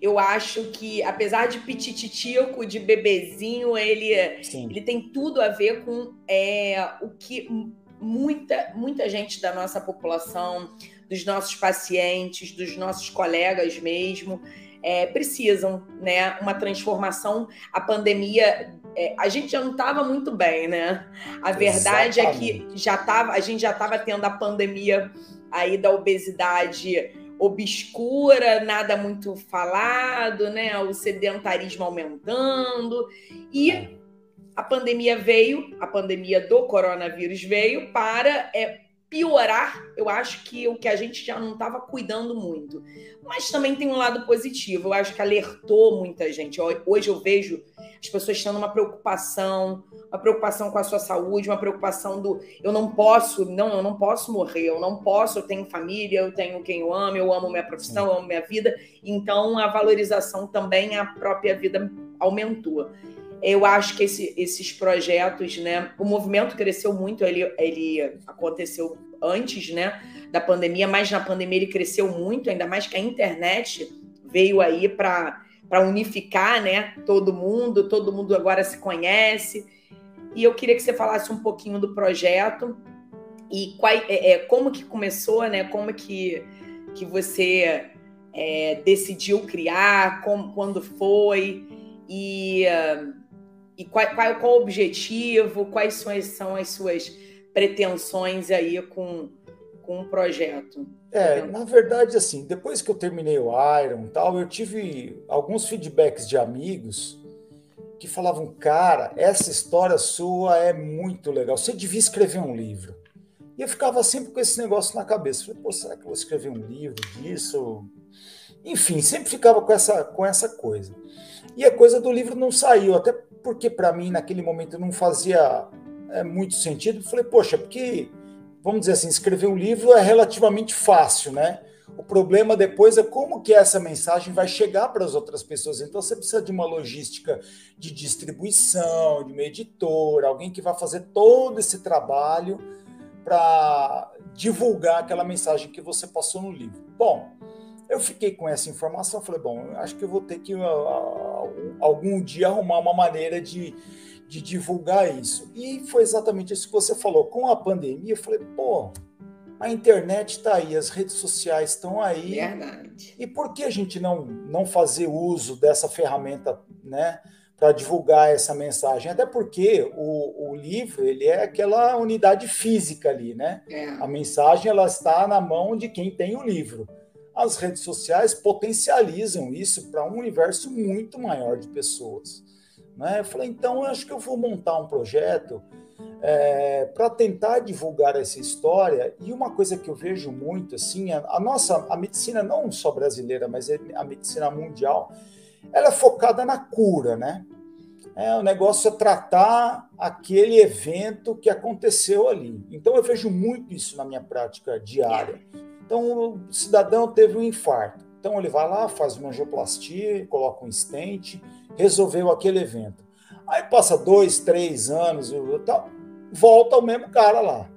eu acho que apesar de pitititico, de bebezinho, ele ele tem tudo a ver com é, o que muita muita gente da nossa população, dos nossos pacientes, dos nossos colegas mesmo, é, precisam, né? Uma transformação. A pandemia é, a gente já não estava muito bem, né? A verdade Exatamente. é que já tava, a gente já estava tendo a pandemia aí da obesidade obscura, nada muito falado, né? O sedentarismo aumentando e é. a pandemia veio, a pandemia do coronavírus veio para é, piorar, eu acho que o que a gente já não estava cuidando muito. Mas também tem um lado positivo, eu acho que alertou muita gente. Hoje eu vejo as pessoas tendo uma preocupação, uma preocupação com a sua saúde, uma preocupação do eu não posso, não, eu não posso morrer, eu não posso, eu tenho família, eu tenho quem eu amo, eu amo minha profissão, eu amo minha vida. Então a valorização também a própria vida aumentou. Eu acho que esse, esses projetos, né? O movimento cresceu muito, ele, ele aconteceu antes, né? Da pandemia, mas na pandemia ele cresceu muito, ainda mais que a internet veio aí para unificar, né? Todo mundo, todo mundo agora se conhece. E eu queria que você falasse um pouquinho do projeto e qual, é, é, como que começou, né? Como que, que você é, decidiu criar, como, quando foi e uh, e qual, qual, qual o objetivo, quais são, são as suas pretensões aí com, com o projeto? É, na verdade, assim, depois que eu terminei o Iron tal, eu tive alguns feedbacks de amigos que falavam, cara, essa história sua é muito legal, você devia escrever um livro. E eu ficava sempre com esse negócio na cabeça. Falei, pô, será que eu vou escrever um livro disso? Enfim, sempre ficava com essa, com essa coisa. E a coisa do livro não saiu, até porque para mim naquele momento não fazia é, muito sentido. Falei, poxa, porque, vamos dizer assim, escrever um livro é relativamente fácil, né? O problema depois é como que essa mensagem vai chegar para as outras pessoas. Então você precisa de uma logística de distribuição, de uma editora, alguém que vai fazer todo esse trabalho para divulgar aquela mensagem que você passou no livro. Bom, eu fiquei com essa informação, falei, bom, acho que eu vou ter que uh, uh, algum dia arrumar uma maneira de, de divulgar isso. E foi exatamente isso que você falou. Com a pandemia, eu falei, pô, a internet está aí, as redes sociais estão aí. Verdade. E por que a gente não, não fazer uso dessa ferramenta, né? Para divulgar essa mensagem. Até porque o, o livro ele é aquela unidade física ali, né? É. A mensagem ela está na mão de quem tem o livro. As redes sociais potencializam isso para um universo muito maior de pessoas. Né? Eu falei, então eu acho que eu vou montar um projeto é, para tentar divulgar essa história. E uma coisa que eu vejo muito, assim, a, a, nossa a medicina não só brasileira, mas é a medicina mundial, ela é focada na cura, né? É, o negócio é tratar aquele evento que aconteceu ali. Então eu vejo muito isso na minha prática diária. Então o cidadão teve um infarto. Então ele vai lá, faz uma angioplastia, coloca um stent, resolveu aquele evento. Aí passa dois, três anos, tal, volta o mesmo cara lá.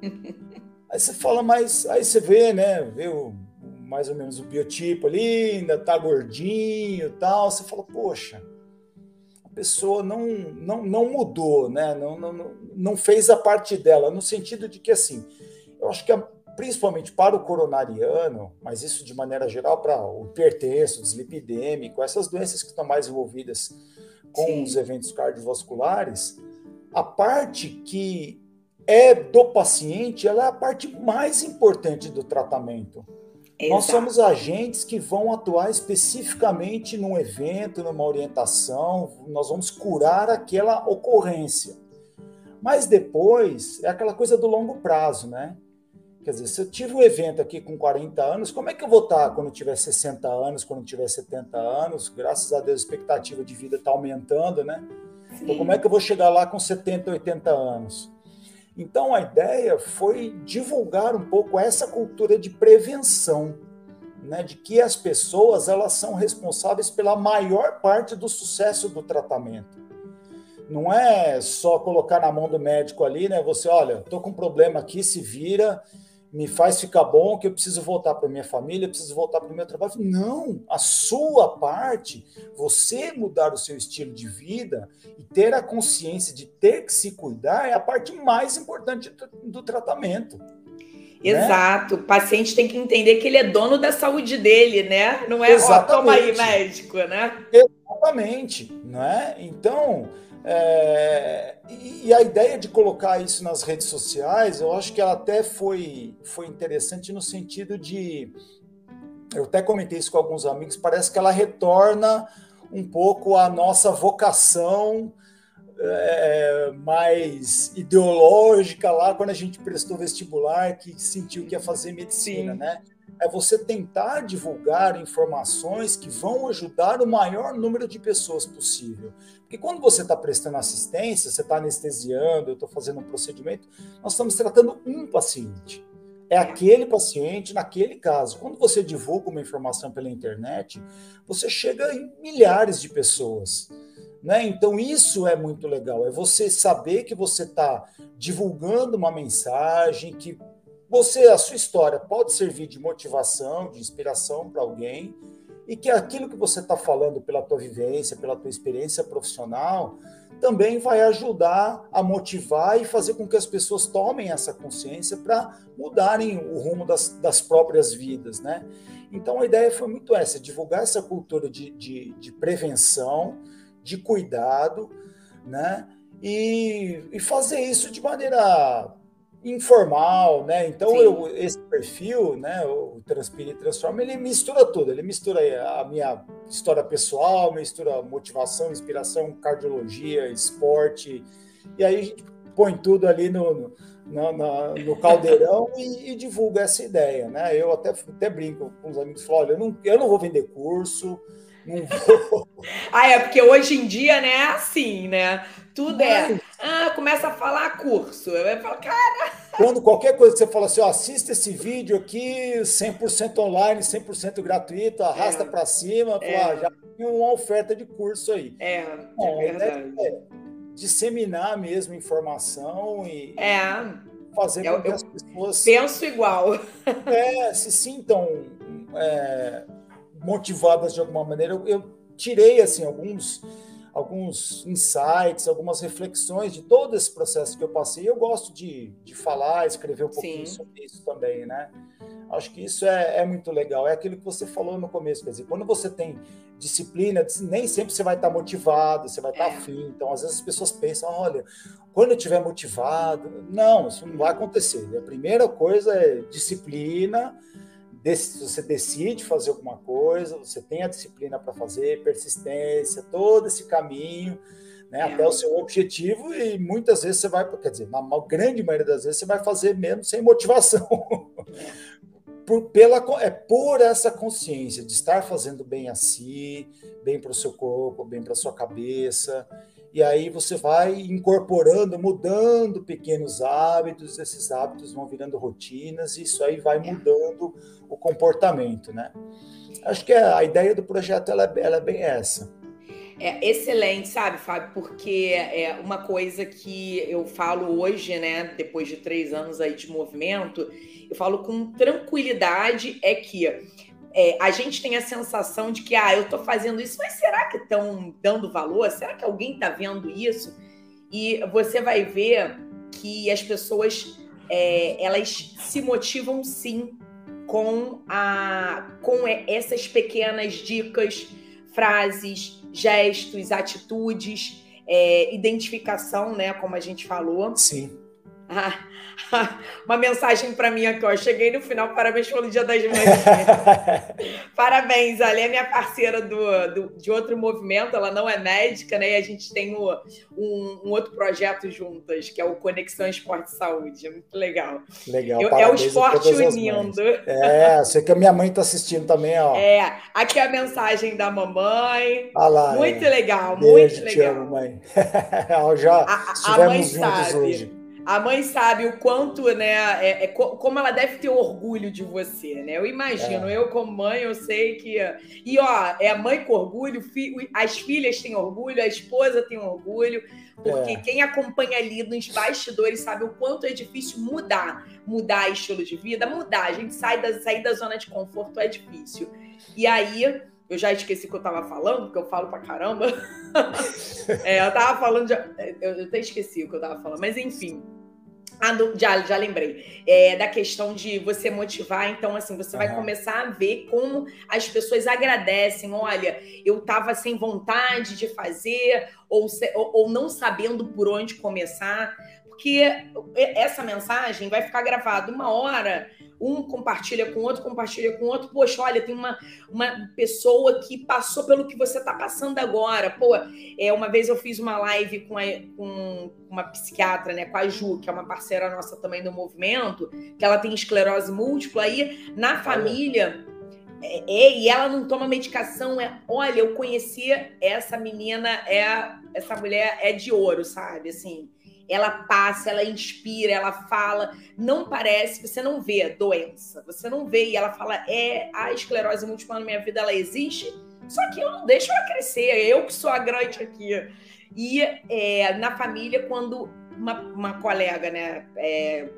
Aí você fala, mas aí você vê, né? Vê o, mais ou menos o biotipo ali, ainda tá gordinho tal. Você fala, poxa, a pessoa não, não, não mudou, né? Não, não, não fez a parte dela, no sentido de que assim, eu acho que a, principalmente para o coronariano, mas isso de maneira geral para o hipertenso, dislipidêmico, essas doenças que estão mais envolvidas com Sim. os eventos cardiovasculares, a parte que é do paciente, ela é a parte mais importante do tratamento. Exato. Nós somos agentes que vão atuar especificamente num evento, numa orientação, nós vamos curar aquela ocorrência. Mas depois é aquela coisa do longo prazo, né? Quer dizer, se eu tive um evento aqui com 40 anos, como é que eu vou estar quando eu tiver 60 anos, quando eu tiver 70 anos? Graças a Deus a expectativa de vida está aumentando, né? Então, como é que eu vou chegar lá com 70, 80 anos? Então, a ideia foi divulgar um pouco essa cultura de prevenção, né, de que as pessoas elas são responsáveis pela maior parte do sucesso do tratamento. Não é só colocar na mão do médico ali, né? Você, olha, estou com um problema aqui, se vira me faz ficar bom, que eu preciso voltar para minha família, eu preciso voltar para o meu trabalho. Não, a sua parte, você mudar o seu estilo de vida e ter a consciência de ter que se cuidar é a parte mais importante do, do tratamento. Né? Exato. Né? O paciente tem que entender que ele é dono da saúde dele, né? Não é, Exatamente. ó, toma aí, médico, né? Exatamente, né? Então, é, e, e, a ideia de colocar isso nas redes sociais, eu acho que ela até foi, foi interessante no sentido de. Eu até comentei isso com alguns amigos, parece que ela retorna um pouco a nossa vocação é, mais ideológica lá quando a gente prestou vestibular, que sentiu que ia fazer medicina, Sim. né? É você tentar divulgar informações que vão ajudar o maior número de pessoas possível. Porque quando você está prestando assistência, você está anestesiando, eu estou fazendo um procedimento, nós estamos tratando um paciente. É aquele paciente naquele caso. Quando você divulga uma informação pela internet, você chega em milhares de pessoas. Né? Então, isso é muito legal. É você saber que você está divulgando uma mensagem que você, a sua história pode servir de motivação, de inspiração para alguém, e que aquilo que você está falando pela tua vivência, pela tua experiência profissional, também vai ajudar a motivar e fazer com que as pessoas tomem essa consciência para mudarem o rumo das, das, próprias vidas, né? Então a ideia foi muito essa, divulgar essa cultura de, de, de prevenção, de cuidado, né? E, e fazer isso de maneira informal, né? Então eu, esse perfil, né, o Transpira e Transforma, ele mistura tudo. Ele mistura a minha história pessoal, mistura motivação, inspiração, cardiologia, esporte, e aí a gente põe tudo ali no, no, no, no caldeirão e, e, divulga essa ideia, né? Eu até, até brinco com os amigos, falo, olha, eu não, eu não vou vender curso, Não vou. ah, é porque hoje em dia, né, é assim, né? Tudo é. Ah, começa a falar curso. Eu falo, cara. Quando qualquer coisa que você fala assim, ó, assista esse vídeo aqui, 100% online, 100% gratuito, arrasta é. para cima, é. fala, ah, já tem uma oferta de curso aí. É, Bom, é verdade. É disseminar mesmo informação e. É fazer com que as pessoas. Penso igual. É, se sintam é, motivadas de alguma maneira. Eu, eu, tirei assim alguns alguns insights, algumas reflexões de todo esse processo que eu passei. Eu gosto de, de falar, escrever um pouquinho Sim. sobre isso também, né? Acho que isso é, é, muito legal. É aquilo que você falou no começo, quer dizer, quando você tem disciplina, nem sempre você vai estar motivado, você vai estar é. afim. Então, às vezes as pessoas pensam, olha, quando eu estiver motivado, não, isso não vai acontecer. A primeira coisa é disciplina, você decide fazer alguma coisa, você tem a disciplina para fazer, persistência, todo esse caminho, né, é. até o seu objetivo, e muitas vezes você vai, quer dizer, na grande maioria das vezes você vai fazer mesmo sem motivação. por, pela, é por essa consciência de estar fazendo bem a si, bem para o seu corpo, bem para a sua cabeça, e aí você vai incorporando, mudando pequenos hábitos, esses hábitos vão virando rotinas, e isso aí vai mudando o comportamento, né? Acho que a ideia do projeto ela, ela é bem essa. É excelente, sabe, Fábio? Porque é uma coisa que eu falo hoje, né, depois de três anos aí de movimento, eu falo com tranquilidade é que é, a gente tem a sensação de que, ah, eu estou fazendo isso, mas será que estão dando valor? Será que alguém está vendo isso? E você vai ver que as pessoas é, elas se motivam sim com a com essas pequenas dicas, frases, gestos, atitudes, é, identificação, né? Como a gente falou. Sim. Uma mensagem para mim aqui, ó. Cheguei no final, parabéns pelo Dia das Mães. parabéns, ali é minha parceira do, do, de outro movimento, ela não é médica, né? E a gente tem o, um, um, outro projeto juntas, que é o Conexão Esporte e Saúde. É muito legal. Legal. Eu, é o esporte unindo. É, sei que a minha mãe está assistindo também, ó. É, aqui é a mensagem da mamãe. Ah lá, muito é. legal, Beijo, muito legal. Te amo, mãe. Já a, a mãe juntos sabe. hoje a mãe sabe o quanto, né, é, é, como ela deve ter orgulho de você, né? Eu imagino, é. eu como mãe, eu sei que. E ó, é a mãe com orgulho, as filhas têm orgulho, a esposa tem orgulho, porque é. quem acompanha ali nos bastidores sabe o quanto é difícil mudar, mudar estilo de vida, mudar. A gente sai da, sair da zona de conforto é difícil. E aí eu já esqueci o que eu tava falando, porque eu falo pra caramba. é, eu tava falando, de, eu, eu até esqueci o que eu tava falando, mas enfim. Ah, do, já, já lembrei. É, da questão de você motivar. Então, assim, você uhum. vai começar a ver como as pessoas agradecem. Olha, eu estava sem vontade de fazer, ou, ou, ou não sabendo por onde começar. Porque essa mensagem vai ficar gravada uma hora um compartilha com outro, compartilha com outro. Poxa, olha, tem uma, uma pessoa que passou pelo que você está passando agora. Pô, é, uma vez eu fiz uma live com, a, com uma psiquiatra, né, com a Ju, que é uma parceira nossa também do movimento, que ela tem esclerose múltipla. Aí, na família. É, é, e ela não toma medicação. É, olha, eu conheci essa menina, é essa mulher é de ouro, sabe? Assim, ela passa, ela inspira, ela fala, não parece, você não vê doença, você não vê, e ela fala, é, a esclerose múltipla na minha vida, ela existe, só que eu não deixo ela crescer, eu que sou a grande aqui. E é, na família, quando uma, uma colega, né, é,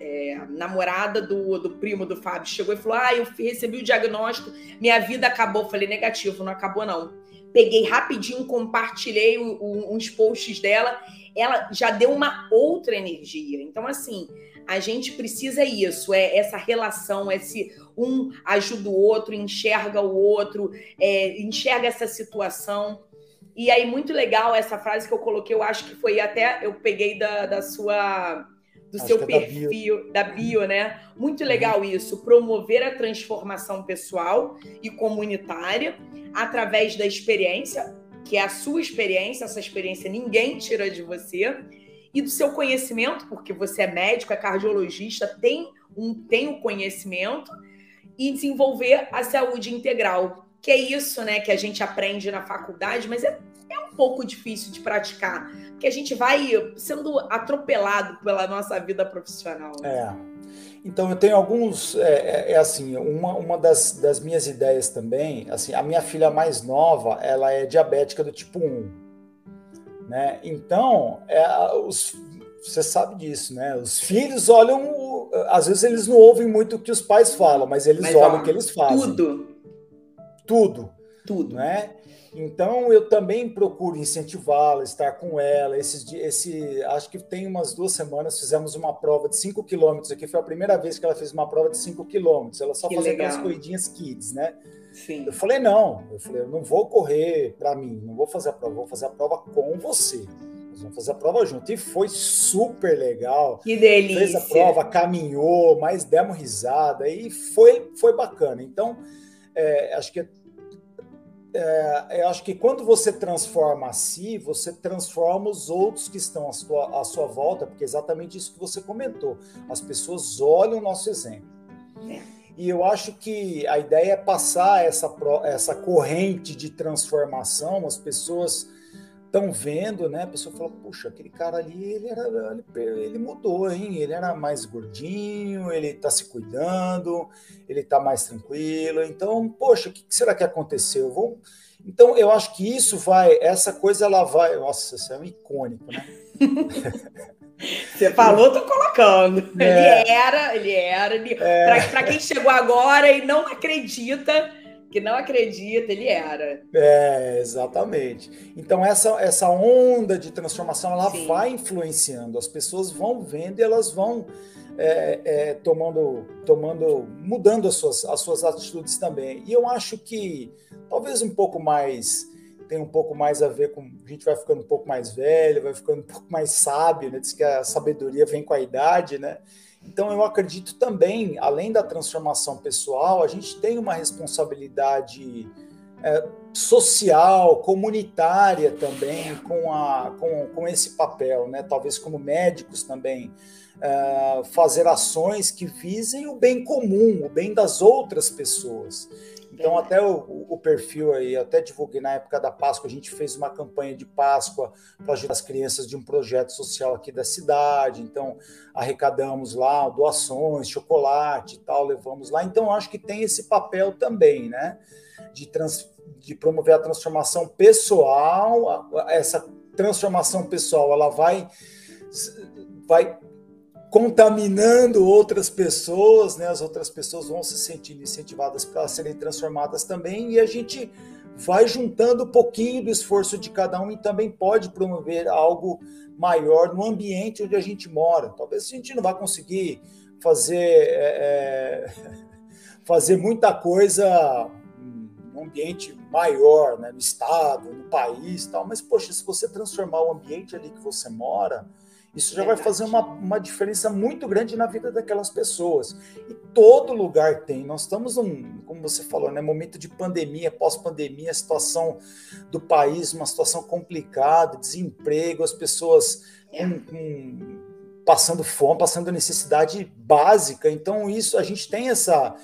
é, namorada do, do primo do Fábio chegou e falou: Ah, eu recebi o diagnóstico, minha vida acabou. Falei, negativo, não acabou, não. Peguei rapidinho, compartilhei uns posts dela ela já deu uma outra energia. Então, assim, a gente precisa isso, é essa relação, esse um ajuda o outro, enxerga o outro, é, enxerga essa situação. E aí, muito legal essa frase que eu coloquei, eu acho que foi até, eu peguei da, da sua do Acho seu é perfil, da bio. da bio. né? Muito legal uhum. isso, promover a transformação pessoal e comunitária através da experiência, que é a sua experiência, essa experiência ninguém tira de você, e do seu conhecimento, porque você é médico, é cardiologista, tem um tem o conhecimento, e desenvolver a saúde integral, que é isso, né, que a gente aprende na faculdade, mas é, é um pouco difícil de praticar, porque a gente vai sendo atropelado pela nossa vida profissional. Né? É. Então, eu tenho alguns. É, é, é, assim, uma, uma das, das minhas ideias também. Assim, a minha filha mais nova, ela é diabética do tipo 1. Né? Então, é, os, você sabe disso, né? Os filhos olham. Às vezes eles não ouvem muito o que os pais falam, mas eles mas, olham ó, o que eles fazem. Tudo. Tudo. Tudo. Né? Então eu também procuro incentivá-la, estar com ela. Esse, esse, acho que tem umas duas semanas fizemos uma prova de 5 quilômetros aqui. Foi a primeira vez que ela fez uma prova de 5 quilômetros. Ela só que fazia legal. aquelas corridinhas kids, né? Sim. Eu falei, não, eu falei, eu não vou correr para mim, não vou fazer a prova, vou fazer a prova com você. Nós vamos fazer a prova junto. E foi super legal. Que delícia. Fez a prova, caminhou, mas demos risada e foi, foi bacana. Então, é, acho que é, eu acho que quando você transforma a si, você transforma os outros que estão à sua, à sua volta, porque é exatamente isso que você comentou. As pessoas olham o nosso exemplo. É. E eu acho que a ideia é passar essa, essa corrente de transformação, as pessoas estão vendo, né? A pessoa fala, puxa, aquele cara ali, ele, era, ele, ele mudou, hein? Ele era mais gordinho, ele está se cuidando, ele está mais tranquilo. Então, poxa, o que será que aconteceu? Vou... Então, eu acho que isso vai, essa coisa ela vai. Nossa, isso é um icônico, né? Você falou, tô colocando. É. Ele era, ele era. Ele... É. Para quem chegou agora e não acredita, que não acredita, ele era. É, exatamente. Então essa, essa onda de transformação ela Sim. vai influenciando, as pessoas vão vendo e elas vão é, é, tomando, tomando, mudando as suas, as suas atitudes também. E eu acho que talvez um pouco mais tem um pouco mais a ver com a gente vai ficando um pouco mais velho, vai ficando um pouco mais sábio, né? Diz que a sabedoria vem com a idade, né? Então, eu acredito também, além da transformação pessoal, a gente tem uma responsabilidade é, social, comunitária também com, a, com, com esse papel, né? talvez como médicos também, é, fazer ações que visem o bem comum, o bem das outras pessoas. Então, até o, o, perfil aí, até divulguei na época da Páscoa, a gente fez uma campanha de Páscoa para ajudar as crianças de um projeto social aqui da cidade. Então, arrecadamos lá doações, chocolate e tal, levamos lá. Então, acho que tem esse papel também, né? De, trans, de promover a transformação pessoal. Essa transformação pessoal, ela vai vai contaminando outras pessoas, né? As outras pessoas vão se sentindo incentivadas para serem transformadas também e a gente vai juntando um pouquinho do esforço de cada um e também pode promover algo maior no ambiente onde a gente mora. Talvez a gente não vá conseguir fazer é, é fazer muita coisa num ambiente maior, né? no estado, no país, tal. Mas poxa, se você transformar o ambiente ali que você mora isso já vai fazer uma, uma diferença muito grande na vida daquelas pessoas. E todo lugar tem. Nós estamos num, como você falou, né, momento de pandemia, pós-pandemia, situação do país, uma situação complicada, desemprego, as pessoas é. com, com, passando fome, passando necessidade básica. Então, isso a gente tem essa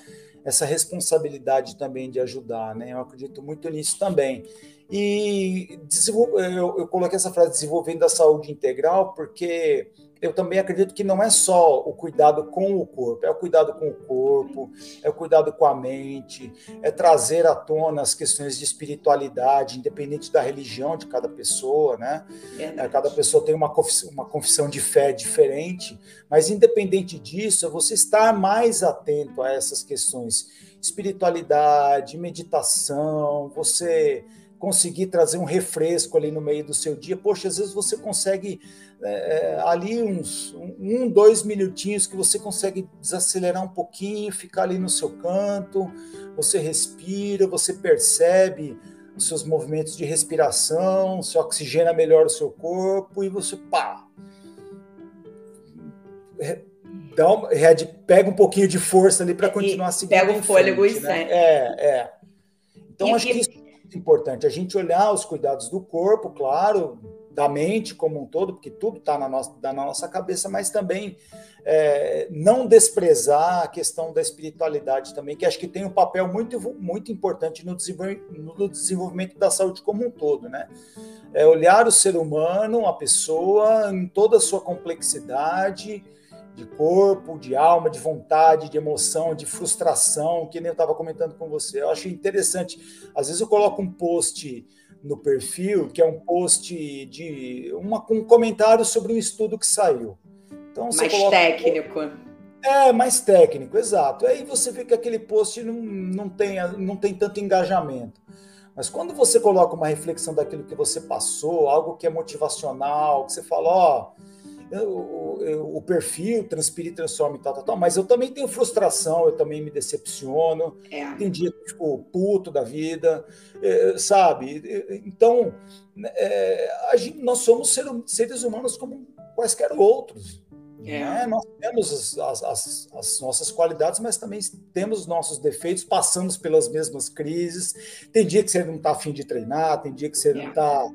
essa responsabilidade também de ajudar, né? Eu acredito muito nisso também. E eu, eu coloquei essa frase desenvolvendo a saúde integral porque eu também acredito que não é só o cuidado com o corpo, é o cuidado com o corpo, é o cuidado com a mente, é trazer à tona as questões de espiritualidade, independente da religião de cada pessoa, né? Verdade. Cada pessoa tem uma confissão, uma confissão de fé diferente, mas independente disso, é você estar mais atento a essas questões, espiritualidade, meditação, você conseguir trazer um refresco ali no meio do seu dia. Poxa, às vezes você consegue é, é ali uns um, dois minutinhos que você consegue desacelerar um pouquinho, ficar ali no seu canto, você respira, você percebe os seus movimentos de respiração, você oxigena melhor o seu corpo e você pá. Dá uma, pega um pouquinho de força ali para continuar seguindo. Pega um fôlego frente, e né? É, é. Então, e, acho que isso importante a gente olhar os cuidados do corpo, claro, da mente como um todo, porque tudo está na nossa, tá na nossa cabeça, mas também é, não desprezar a questão da espiritualidade também, que acho que tem um papel muito, muito importante no desenvolvimento, no desenvolvimento da saúde como um todo, né? É olhar o ser humano, a pessoa, em toda a sua complexidade, de corpo, de alma, de vontade, de emoção, de frustração, que nem eu estava comentando com você. Eu acho interessante. Às vezes eu coloco um post no perfil, que é um post de uma, um comentário sobre um estudo que saiu. Então, mais coloca... técnico. É, mais técnico, exato. Aí você vê que aquele post não, não, tem, não tem tanto engajamento. Mas quando você coloca uma reflexão daquilo que você passou, algo que é motivacional, que você fala, ó, oh, o, o perfil transpira e transforma e tal, tal, tal, mas eu também tenho frustração, eu também me decepciono, é. tem dia que fico puto da vida, é, sabe? Então, é, gente, nós somos ser, seres humanos como quaisquer outros. É. Né? Nós temos as, as, as, nossas qualidades, mas também temos nossos defeitos, passamos pelas mesmas crises. Tem dia que você não está afim de treinar, tem dia que você não está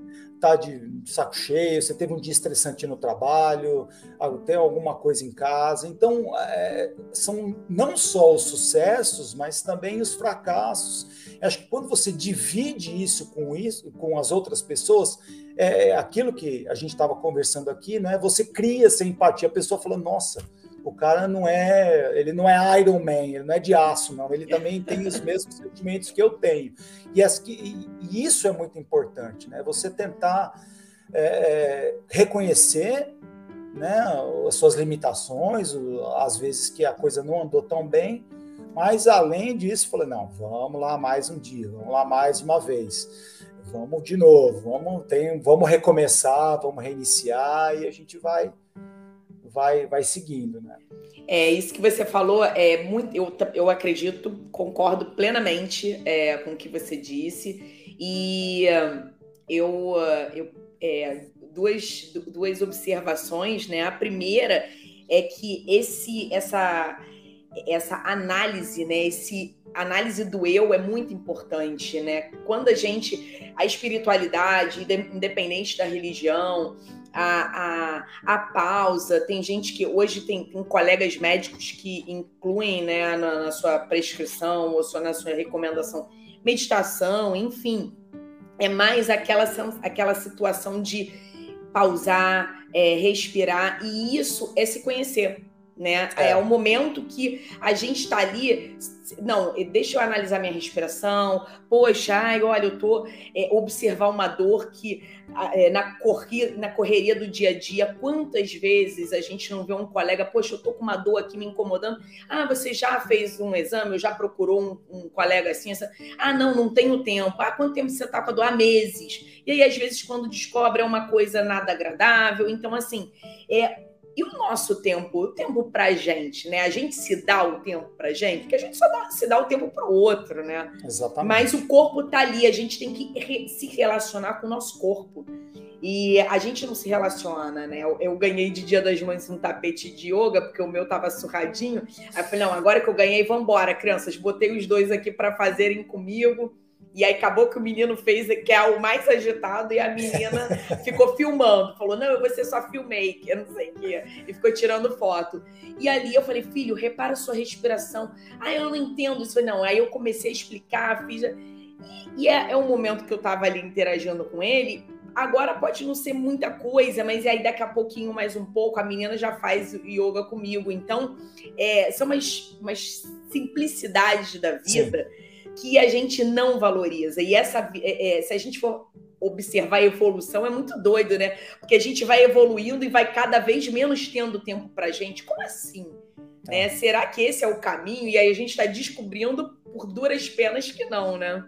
tá de saco cheio, você teve um dia estressante no trabalho, tem alguma coisa em casa. Então, é, são não só os sucessos, mas também os fracassos. Acho que quando você divide isso com isso, com as outras pessoas, é aquilo que a gente estava conversando aqui, né? Você cria essa empatia. A pessoa falando, nossa, o cara não é, ele não é Iron Man, ele não é de aço, não. Ele também tem os mesmos sentimentos que eu tenho. E, as, e, e isso é muito importante, né? Você tentar é, é reconhecer né, as suas limitações, às vezes que a coisa não andou tão bem, mas além disso, falei, não, vamos lá mais um dia, vamos lá mais uma vez, vamos de novo, vamos, tem, vamos recomeçar, vamos reiniciar e a gente vai vai, vai seguindo, né? É, isso que você falou é muito. Eu, eu acredito, concordo plenamente é, com o que você disse. E eu, eu é, duas, duas observações, né? A primeira é que esse, essa, essa análise, né? Esse análise do eu é muito importante, né? Quando a gente, a espiritualidade, independente da religião, a, a, a pausa. Tem gente que hoje tem, tem colegas médicos que incluem né, na, na sua prescrição ou só na sua recomendação meditação, enfim. É mais aquela, aquela situação de pausar, é, respirar, e isso é se conhecer né? É. é o momento que a gente está ali. Não, deixa eu analisar minha respiração. Poxa, ai, olha, eu tô é, observar uma dor que é, na, corri, na correria do dia a dia, quantas vezes a gente não vê um colega, poxa, eu tô com uma dor aqui me incomodando. Ah, você já fez um exame, já procurou um, um colega assim? Essa... Ah, não, não tenho tempo. Ah, quanto tempo você tá com a dor? Há meses. E aí, às vezes, quando descobre, é uma coisa nada agradável. Então, assim, é e o nosso tempo, o tempo pra gente, né? A gente se dá o tempo pra gente, porque a gente só dá, se dá o tempo pro outro, né? Exatamente. Mas o corpo tá ali, a gente tem que re se relacionar com o nosso corpo. E a gente não se relaciona, né? Eu, eu, ganhei de Dia das Mães um tapete de yoga, porque o meu tava surradinho. Aí eu falei, não, agora que eu ganhei, vambora, crianças. Botei os dois aqui para fazerem comigo. E aí acabou que o menino fez, que é o mais agitado, e a menina ficou filmando. Falou, não, eu vou ser só filmmaker, não sei o quê. E ficou tirando foto. E ali eu falei, filho, repara a sua respiração. Ah, eu não entendo isso. Não, aí eu comecei a explicar, fiz... E é, é um momento que eu tava ali interagindo com ele. Agora pode não ser muita coisa, mas aí daqui a pouquinho, mais um pouco, a menina já faz yoga comigo. Então, é, são umas, umas simplicidades da vida... Sim que a gente não valoriza. E essa, é, é, se a gente for observar a evolução, é muito doido, né? Porque a gente vai evoluindo e vai cada vez menos tendo tempo para gente. Como assim? Né? É. Será que esse é o caminho? E aí a gente está descobrindo por duras penas que não, né?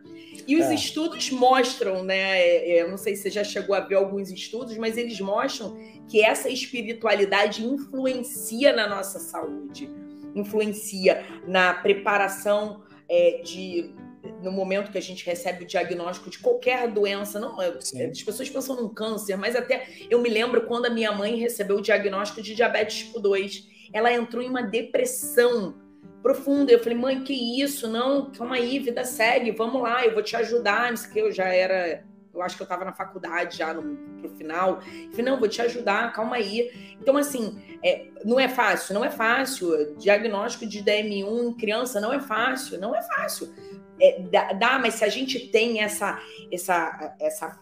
E os é. estudos mostram, né? É, eu não sei se você já chegou a ver alguns estudos, mas eles mostram que essa espiritualidade influencia na nossa saúde, influencia na preparação é, de no momento que a gente recebe o diagnóstico de qualquer doença, não, é, as pessoas pensam num câncer, mas até eu me lembro quando a minha mãe recebeu o diagnóstico de diabetes tipo 2, ela entrou em uma depressão profunda. Eu falei, mãe, que isso? Não, calma aí, vida segue, vamos lá, eu vou te ajudar. Não sei o que, eu já era eu acho que eu estava na faculdade já no pro final. falei, não, vou te ajudar, calma aí. Então, assim, é, não é fácil, não é fácil. Diagnóstico de DM1 em criança não é fácil, não é fácil. É, dá, dá, mas se a gente tem essa, essa, essa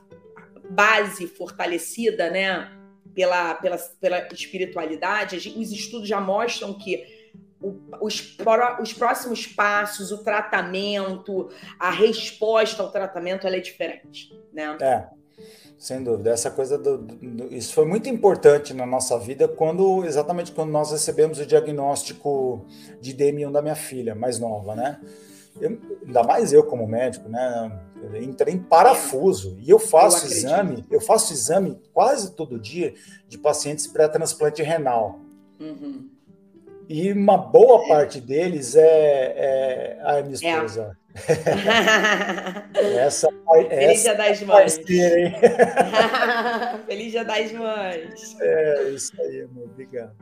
base fortalecida, né? Pela, pela, pela espiritualidade, gente, os estudos já mostram que os, os próximos passos, o tratamento, a resposta ao tratamento, ela é diferente, né? É, sem dúvida. Essa coisa do, do, isso foi muito importante na nossa vida quando exatamente quando nós recebemos o diagnóstico de DM1 da minha filha mais nova, né? Eu, ainda mais eu como médico, né? Eu entrei em parafuso e eu faço eu exame, eu faço exame quase todo dia de pacientes pré-transplante renal. Uhum. E uma boa é. parte deles é, é a minha é. esposa. É. essa, Feliz essa Dia das Mães. Feliz Dia das Mães. É, isso aí, amor. Obrigado.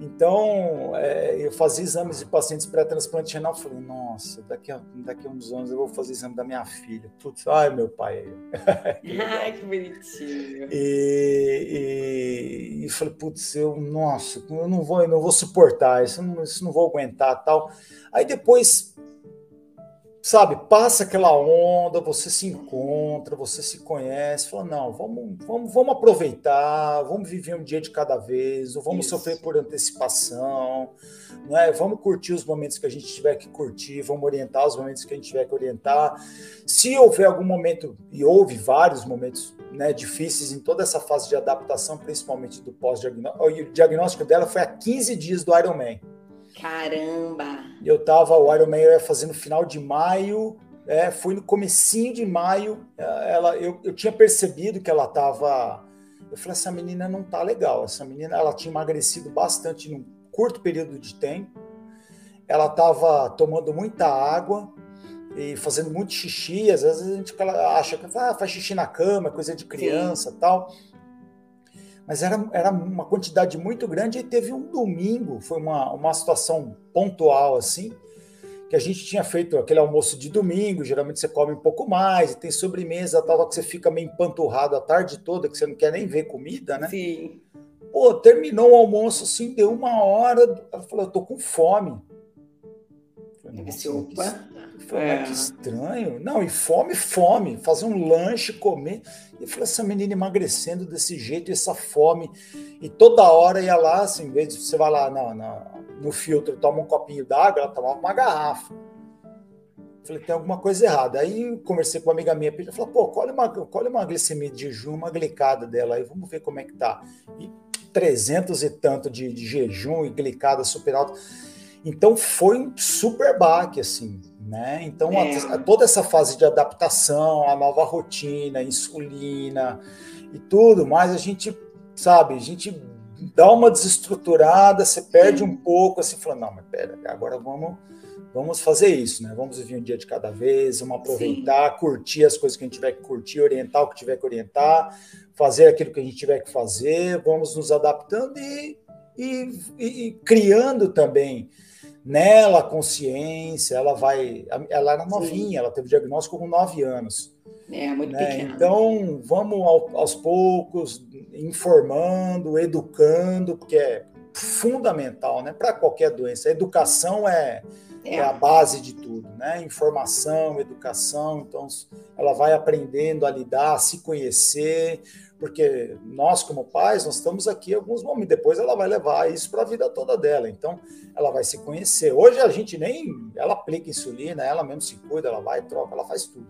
Então, é, eu fazia exames de pacientes pré-transplante renal. Falei, nossa, daqui a, daqui a uns anos eu vou fazer exame da minha filha. Putz, ai, meu pai. ai, que bonitinho. E, e, e, falei, putz, eu, nossa, eu não vou, eu não vou suportar, isso não, isso não vou aguentar tal. Aí depois sabe, passa aquela onda, você se encontra, você se conhece, fala, não, vamos, vamos, vamos aproveitar, vamos viver um dia de cada vez, não vamos Isso. sofrer por antecipação, não é? vamos curtir os momentos que a gente tiver que curtir, vamos orientar os momentos que a gente tiver que orientar. Se houver algum momento, e houve vários momentos né, difíceis em toda essa fase de adaptação, principalmente do pós-diagnóstico, o diagnóstico dela foi a 15 dias do Ironman. Caramba! Eu tava, o Ironman eu ia fazer no final de maio, é, foi no comecinho de maio, é, ela, eu, eu tinha percebido que ela tava, eu falei, essa menina não tá legal, essa menina, ela tinha emagrecido bastante num curto período de tempo, ela tava tomando muita água, e fazendo muito xixi, às vezes a gente acha que ah, faz xixi na cama, coisa de criança Sim. tal mas era, era uma quantidade muito grande e teve um domingo, foi uma, uma situação pontual assim, que a gente tinha feito aquele almoço de domingo, geralmente você come um pouco mais, e tem sobremesa, tal, que você fica meio empanturrado a tarde toda, que você não quer nem ver comida, né? Sim. Pô, terminou o almoço assim, deu uma hora, ela falou, eu tô com fome. Falei, opa. Falei, é. que estranho. Não, e fome, fome. Fazer um lanche, comer. E eu falei, essa menina emagrecendo desse jeito, essa fome. E toda hora ia lá, assim, em vez de você vai lá no, no, no filtro, toma um copinho d'água, ela tomava uma garrafa. Falei, tem alguma coisa errada. Aí conversei com uma amiga minha, ela falou, pô, colhe uma, colhe uma glicemia de jejum, uma glicada dela aí, vamos ver como é que tá. E 300 e tanto de, de jejum e glicada super alta. Então foi um super baque, assim. Né? Então, é. a, toda essa fase de adaptação, a nova rotina, insulina e tudo mais, a gente, sabe, a gente dá uma desestruturada, você perde um pouco, assim, falando, não, mas pera, agora vamos, vamos fazer isso, né? Vamos viver um dia de cada vez, vamos aproveitar, Sim. curtir as coisas que a gente tiver que curtir, orientar o que tiver que orientar, fazer aquilo que a gente tiver que fazer, vamos nos adaptando e, e, e, e criando também nela a consciência, ela vai. Ela era novinha, Sim. ela teve diagnóstico com nove anos. É, muito né? pequena. Então, vamos ao, aos poucos informando, educando, porque é fundamental né? para qualquer doença. A educação é, é. é. a base de tudo, né? Informação, educação. Então, ela vai aprendendo a lidar, a se conhecer, porque nós, como pais, nós estamos aqui alguns momentos, depois ela vai levar isso para a vida toda dela, então ela vai se conhecer. Hoje a gente nem, ela aplica insulina, ela mesmo se cuida, ela vai, troca, ela faz tudo.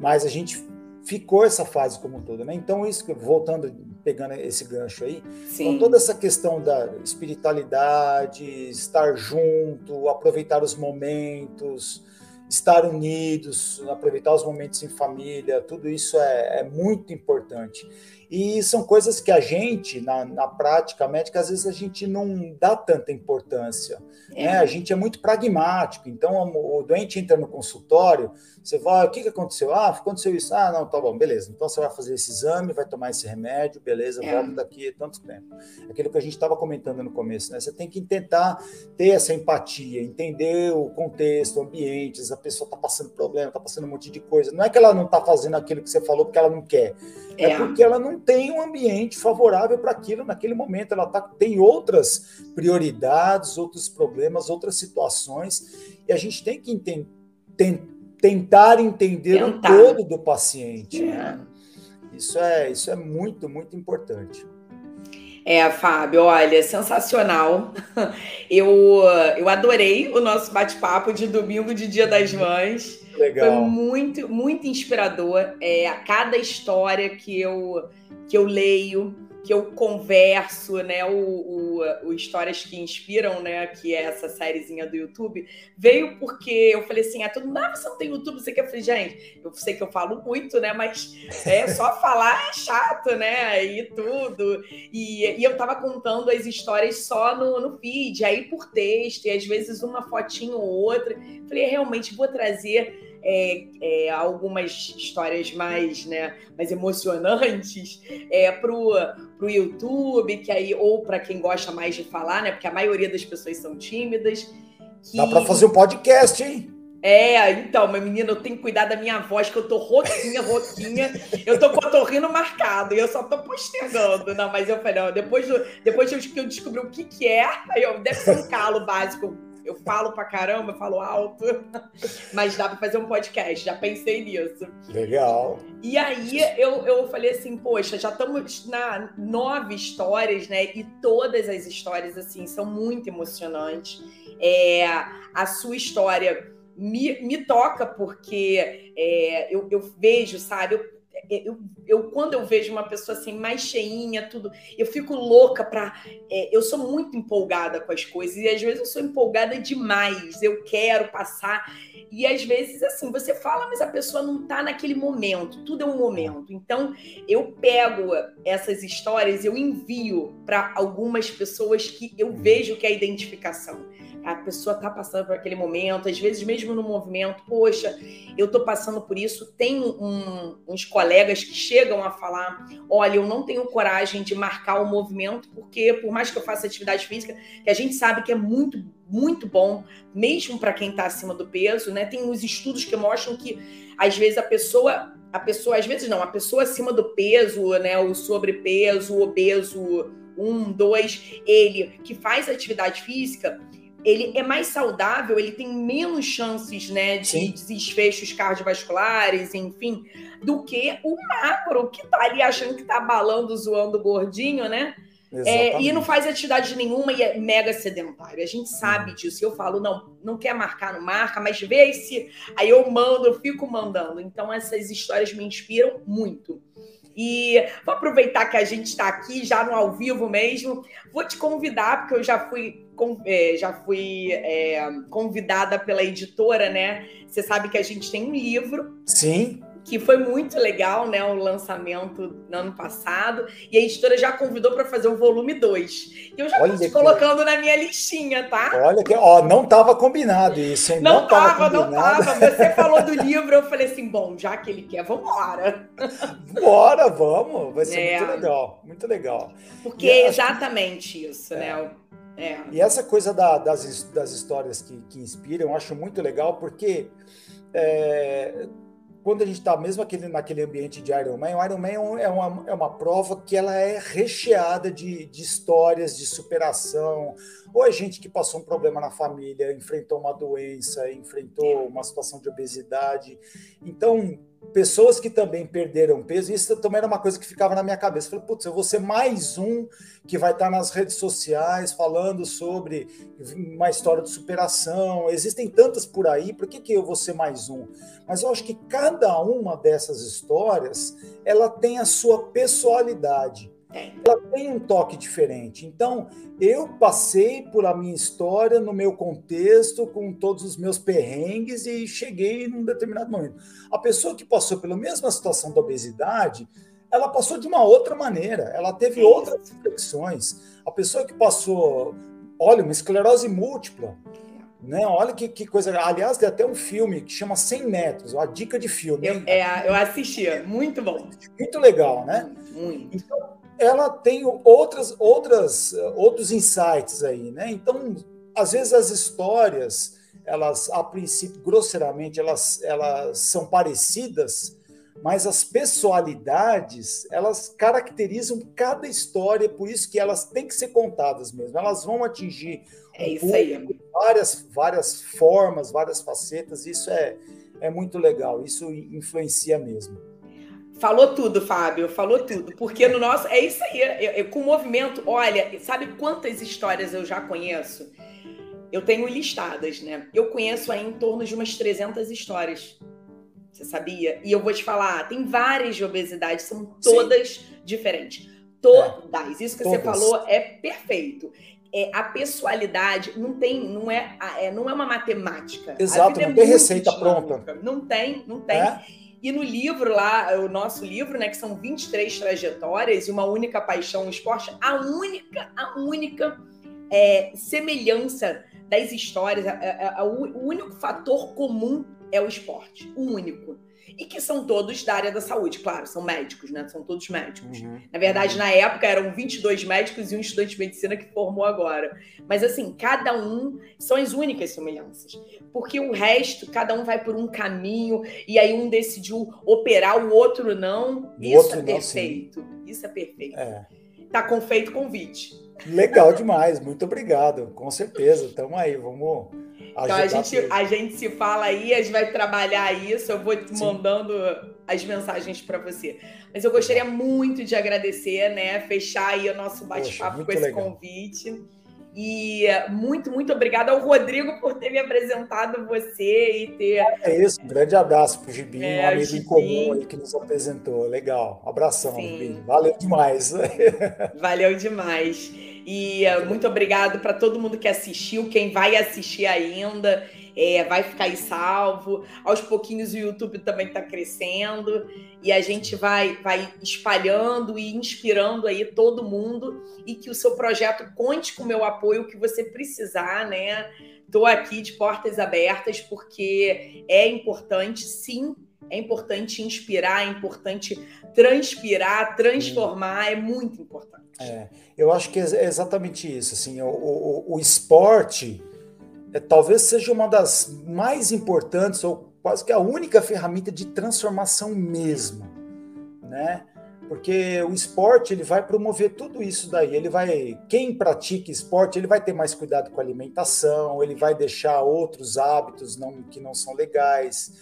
Mas a gente ficou essa fase como toda, né? Então isso, voltando, pegando esse gancho aí, então toda essa questão da espiritualidade, estar junto, aproveitar os momentos, estar unidos, aproveitar os momentos em família, tudo isso é, é muito importante. E são coisas que a gente, na, na prática médica, às vezes a gente não dá tanta importância. É. Né? A gente é muito pragmático. Então, o, doente entra no consultório, você vai, o que, que aconteceu? Ah, aconteceu isso. Ah, não, tá bom, beleza. Então você vai fazer esse exame, vai tomar esse remédio, beleza, é. volta daqui tanto tempo. Aquilo que a gente estava comentando no começo, né? Você tem que tentar ter essa empatia, entender o contexto, o ambiente, a pessoa está passando problema, está passando um monte de coisa. Não é que ela não está fazendo aquilo que você falou porque ela não quer. É, é porque ela não tem um ambiente favorável para aquilo naquele momento. Ela tá, tem outras prioridades, outros problemas, outras situações. E a gente tem que tentar entender tentar. o todo do paciente. É. Né? Isso, é, isso é muito, muito importante. É, Fábio, olha, sensacional. Eu, eu adorei o nosso bate-papo de domingo de Dia das Mães. Legal. Foi muito, muito inspirador. É, a cada história que eu, que eu leio, que eu converso, né, o, o, o, Histórias que Inspiram, né, que é essa sériezinha do YouTube, veio porque eu falei assim, ah, tudo, não, você não tem YouTube, você quer? Eu falei, gente, eu sei que eu falo muito, né, mas é só falar é chato, né, e tudo, e, e eu tava contando as histórias só no, no feed, aí por texto, e às vezes uma fotinho ou outra, falei, realmente vou trazer é, é, algumas histórias mais, né, mais emocionantes é, para o YouTube, que aí, ou para quem gosta mais de falar, né? Porque a maioria das pessoas são tímidas. Que... Dá para fazer um podcast, hein? É, então, minha menina, eu tenho que cuidar da minha voz, que eu tô roquinha, roquinha. Eu tô com o torrino marcado e eu só tô postergando. Não, mas eu falei, ó, depois, do, depois que eu descobri o que que é, aí eu, deve ser um calo básico eu falo pra caramba, eu falo alto, mas dá pra fazer um podcast, já pensei nisso. Legal. E aí eu, eu falei assim, poxa, já estamos na nove histórias, né? E todas as histórias, assim, são muito emocionantes. É, a sua história me, me toca porque é, eu, eu vejo, sabe? Eu, eu, eu, quando eu vejo uma pessoa assim mais cheinha, tudo, eu fico louca para. É, eu sou muito empolgada com as coisas e às vezes eu sou empolgada demais. Eu quero passar e às vezes assim você fala, mas a pessoa não está naquele momento. Tudo é um momento. Então eu pego essas histórias, eu envio para algumas pessoas que eu vejo que é a identificação a pessoa está passando por aquele momento, às vezes mesmo no movimento, poxa, eu estou passando por isso. Tem um, uns colegas que chegam a falar: olha, eu não tenho coragem de marcar o movimento, porque por mais que eu faça atividade física, que a gente sabe que é muito, muito bom, mesmo para quem está acima do peso, né? Tem uns estudos que mostram que às vezes a pessoa, a pessoa, às vezes não, a pessoa acima do peso, né? O sobrepeso, o obeso um, dois, ele que faz atividade física, ele é mais saudável, ele tem menos chances, né, de Sim. desfechos cardiovasculares, enfim, do que o macro, que tá ali achando que tá balando, zoando gordinho, né? É, e não faz atividade nenhuma e é mega sedentário. A gente sabe uhum. disso. Eu falo, não, não quer marcar, não marca, mas vê se. Aí eu mando, eu fico mandando. Então, essas histórias me inspiram muito. E vou aproveitar que a gente está aqui já no ao vivo mesmo. Vou te convidar, porque eu já fui, é, já fui é, convidada pela editora, né? Você sabe que a gente tem um livro. Sim que foi muito legal, né? O lançamento no ano passado. E a editora já convidou para fazer o volume 2. E eu já estou colocando na minha listinha, tá? Olha que, ó, não estava combinado isso, hein? Não, estava, não estava. Você falou do livro, eu falei assim: bom, já que ele quer, vamos embora. Bora, vamos. Vai ser é. muito legal, muito legal. Porque e é exatamente isso, é. né? É. E essa coisa da, das, das histórias que, que inspiram, eu acho muito legal, porque. É, quando a gente está mesmo aquele, naquele ambiente de Ironman, o Ironman é uma, é uma prova que ela é recheada de, de histórias de superação, ou é gente que passou um problema na família, enfrentou uma doença, enfrentou uma situação de obesidade. Então, pessoas que também perderam peso, isso também era uma coisa que ficava na minha cabeça. Eu falei, putz, eu vou ser mais um que vai estar nas redes sociais falando sobre uma história de superação. Existem tantas por aí, por que, que eu vou ser mais um? Mas eu acho que cada uma dessas histórias, ela tem a sua pessoalidade. Ela tem um toque diferente. Então, eu passei por a minha história no meu contexto, com todos os meus perrengues e cheguei num determinado momento. A pessoa que passou pela mesma situação da obesidade, ela passou de uma outra maneira, ela teve outras reflexões. A pessoa que passou, olha, uma esclerose múltipla, né? Olha que, que coisa. Aliás, tem até um filme que chama 100 metros, uma dica de filme. Eu, é, eu assisti, muito bom. Muito legal, né? Muito. Então, ela tem outras, outras, outros insights aí, né? Então, às vezes as histórias, elas, a princípio, grosseiramente, elas, elas são parecidas, mas as pessoalidades, elas caracterizam cada história, por isso que elas têm que ser contadas mesmo. Elas vão atingir é aí. várias, várias formas, várias facetas. Isso é, é muito legal. Isso influencia mesmo. Falou tudo, Fábio, falou tudo. Porque no nosso. É isso aí. Eu, eu, com o movimento, olha, sabe quantas histórias eu já conheço? Eu tenho listadas, né? Eu conheço aí em torno de umas 300 histórias. Você sabia? E eu vou te falar, tem várias de obesidade, são todas Sim. diferentes. Todas. É, Isso que todas. você falou é perfeito. É, a pessoalidade não tem, não é, é, não é uma matemática. Exato, não é tem receita dinâmica. pronta. Não tem, não tem. E no livro lá, o nosso livro, né, que são 23 trajetórias e uma única paixão, o esporte, a única, a única é, semelhança das histórias, a, a, a, o único fator comum é o esporte, o único e que são todos da área da saúde, claro, são médicos, né? São todos médicos. Uhum. Na verdade, na época eram 22 médicos e um estudante de medicina que formou agora. Mas assim, cada um são as únicas semelhanças. Porque o resto, cada um vai por um caminho e aí um decidiu operar, o outro não. O Isso outro é perfeito. Não, Isso é perfeito. É. Tá confeito convite. Legal demais, muito obrigado, com certeza. Estamos aí, vamos então a gente, a gente se fala aí, a gente vai trabalhar isso, eu vou te mandando as mensagens para você. Mas eu gostaria muito de agradecer, né? Fechar aí o nosso bate-papo com esse legal. convite. E muito, muito obrigada ao Rodrigo por ter me apresentado você e ter. É isso, um grande abraço para o Gibinho, é, um amigo em comum aí que nos apresentou. Legal. Abração, Gibinho. Valeu demais. Valeu demais. E uh, muito obrigado para todo mundo que assistiu, quem vai assistir ainda, é, vai ficar aí salvo. Aos pouquinhos o YouTube também está crescendo e a gente vai, vai espalhando e inspirando aí todo mundo e que o seu projeto conte com o meu apoio, o que você precisar, né? Estou aqui de portas abertas porque é importante, sim, é importante inspirar, é importante transpirar, transformar, é muito importante. É, eu acho que é exatamente isso. Assim, o, o, o esporte é, talvez seja uma das mais importantes, ou quase que a única ferramenta de transformação mesmo, né? Porque o esporte ele vai promover tudo isso daí. Ele vai, quem pratica esporte, ele vai ter mais cuidado com a alimentação, ele vai deixar outros hábitos não, que não são legais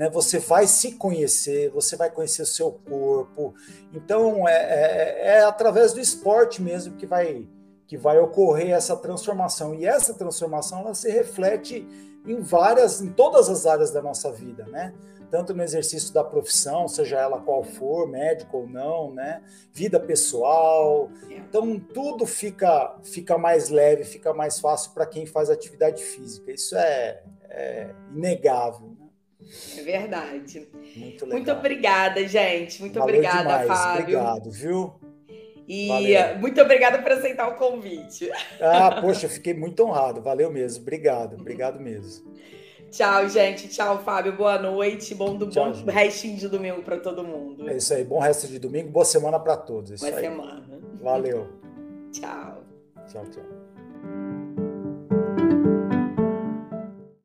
né? Você vai se conhecer, você vai conhecer o seu corpo. Então é, é, é através do esporte mesmo que vai que vai ocorrer essa transformação e essa transformação ela se reflete em várias, em todas as áreas da nossa vida, né? Tanto no exercício da profissão, seja ela qual for, médico ou não, né? Vida pessoal. Então tudo fica fica mais leve, fica mais fácil para quem faz atividade física. Isso é, é inegável. É verdade. Muito, legal. Muito obrigada, gente. Muito Valeu obrigada, demais. Fábio. Obrigado, viu? E Valeu. muito obrigada por aceitar o convite. Ah, poxa, fiquei muito honrado. Valeu mesmo. Obrigado, obrigado mesmo. Tchau, gente. Tchau, Fábio. Boa noite. Bom, do, Tchau, bom gente. restinho de domingo para todo mundo. É isso aí. Bom resto de domingo. Boa semana para todos. Isso Boa aí. semana. Valeu. Tchau. Tchau, tchau.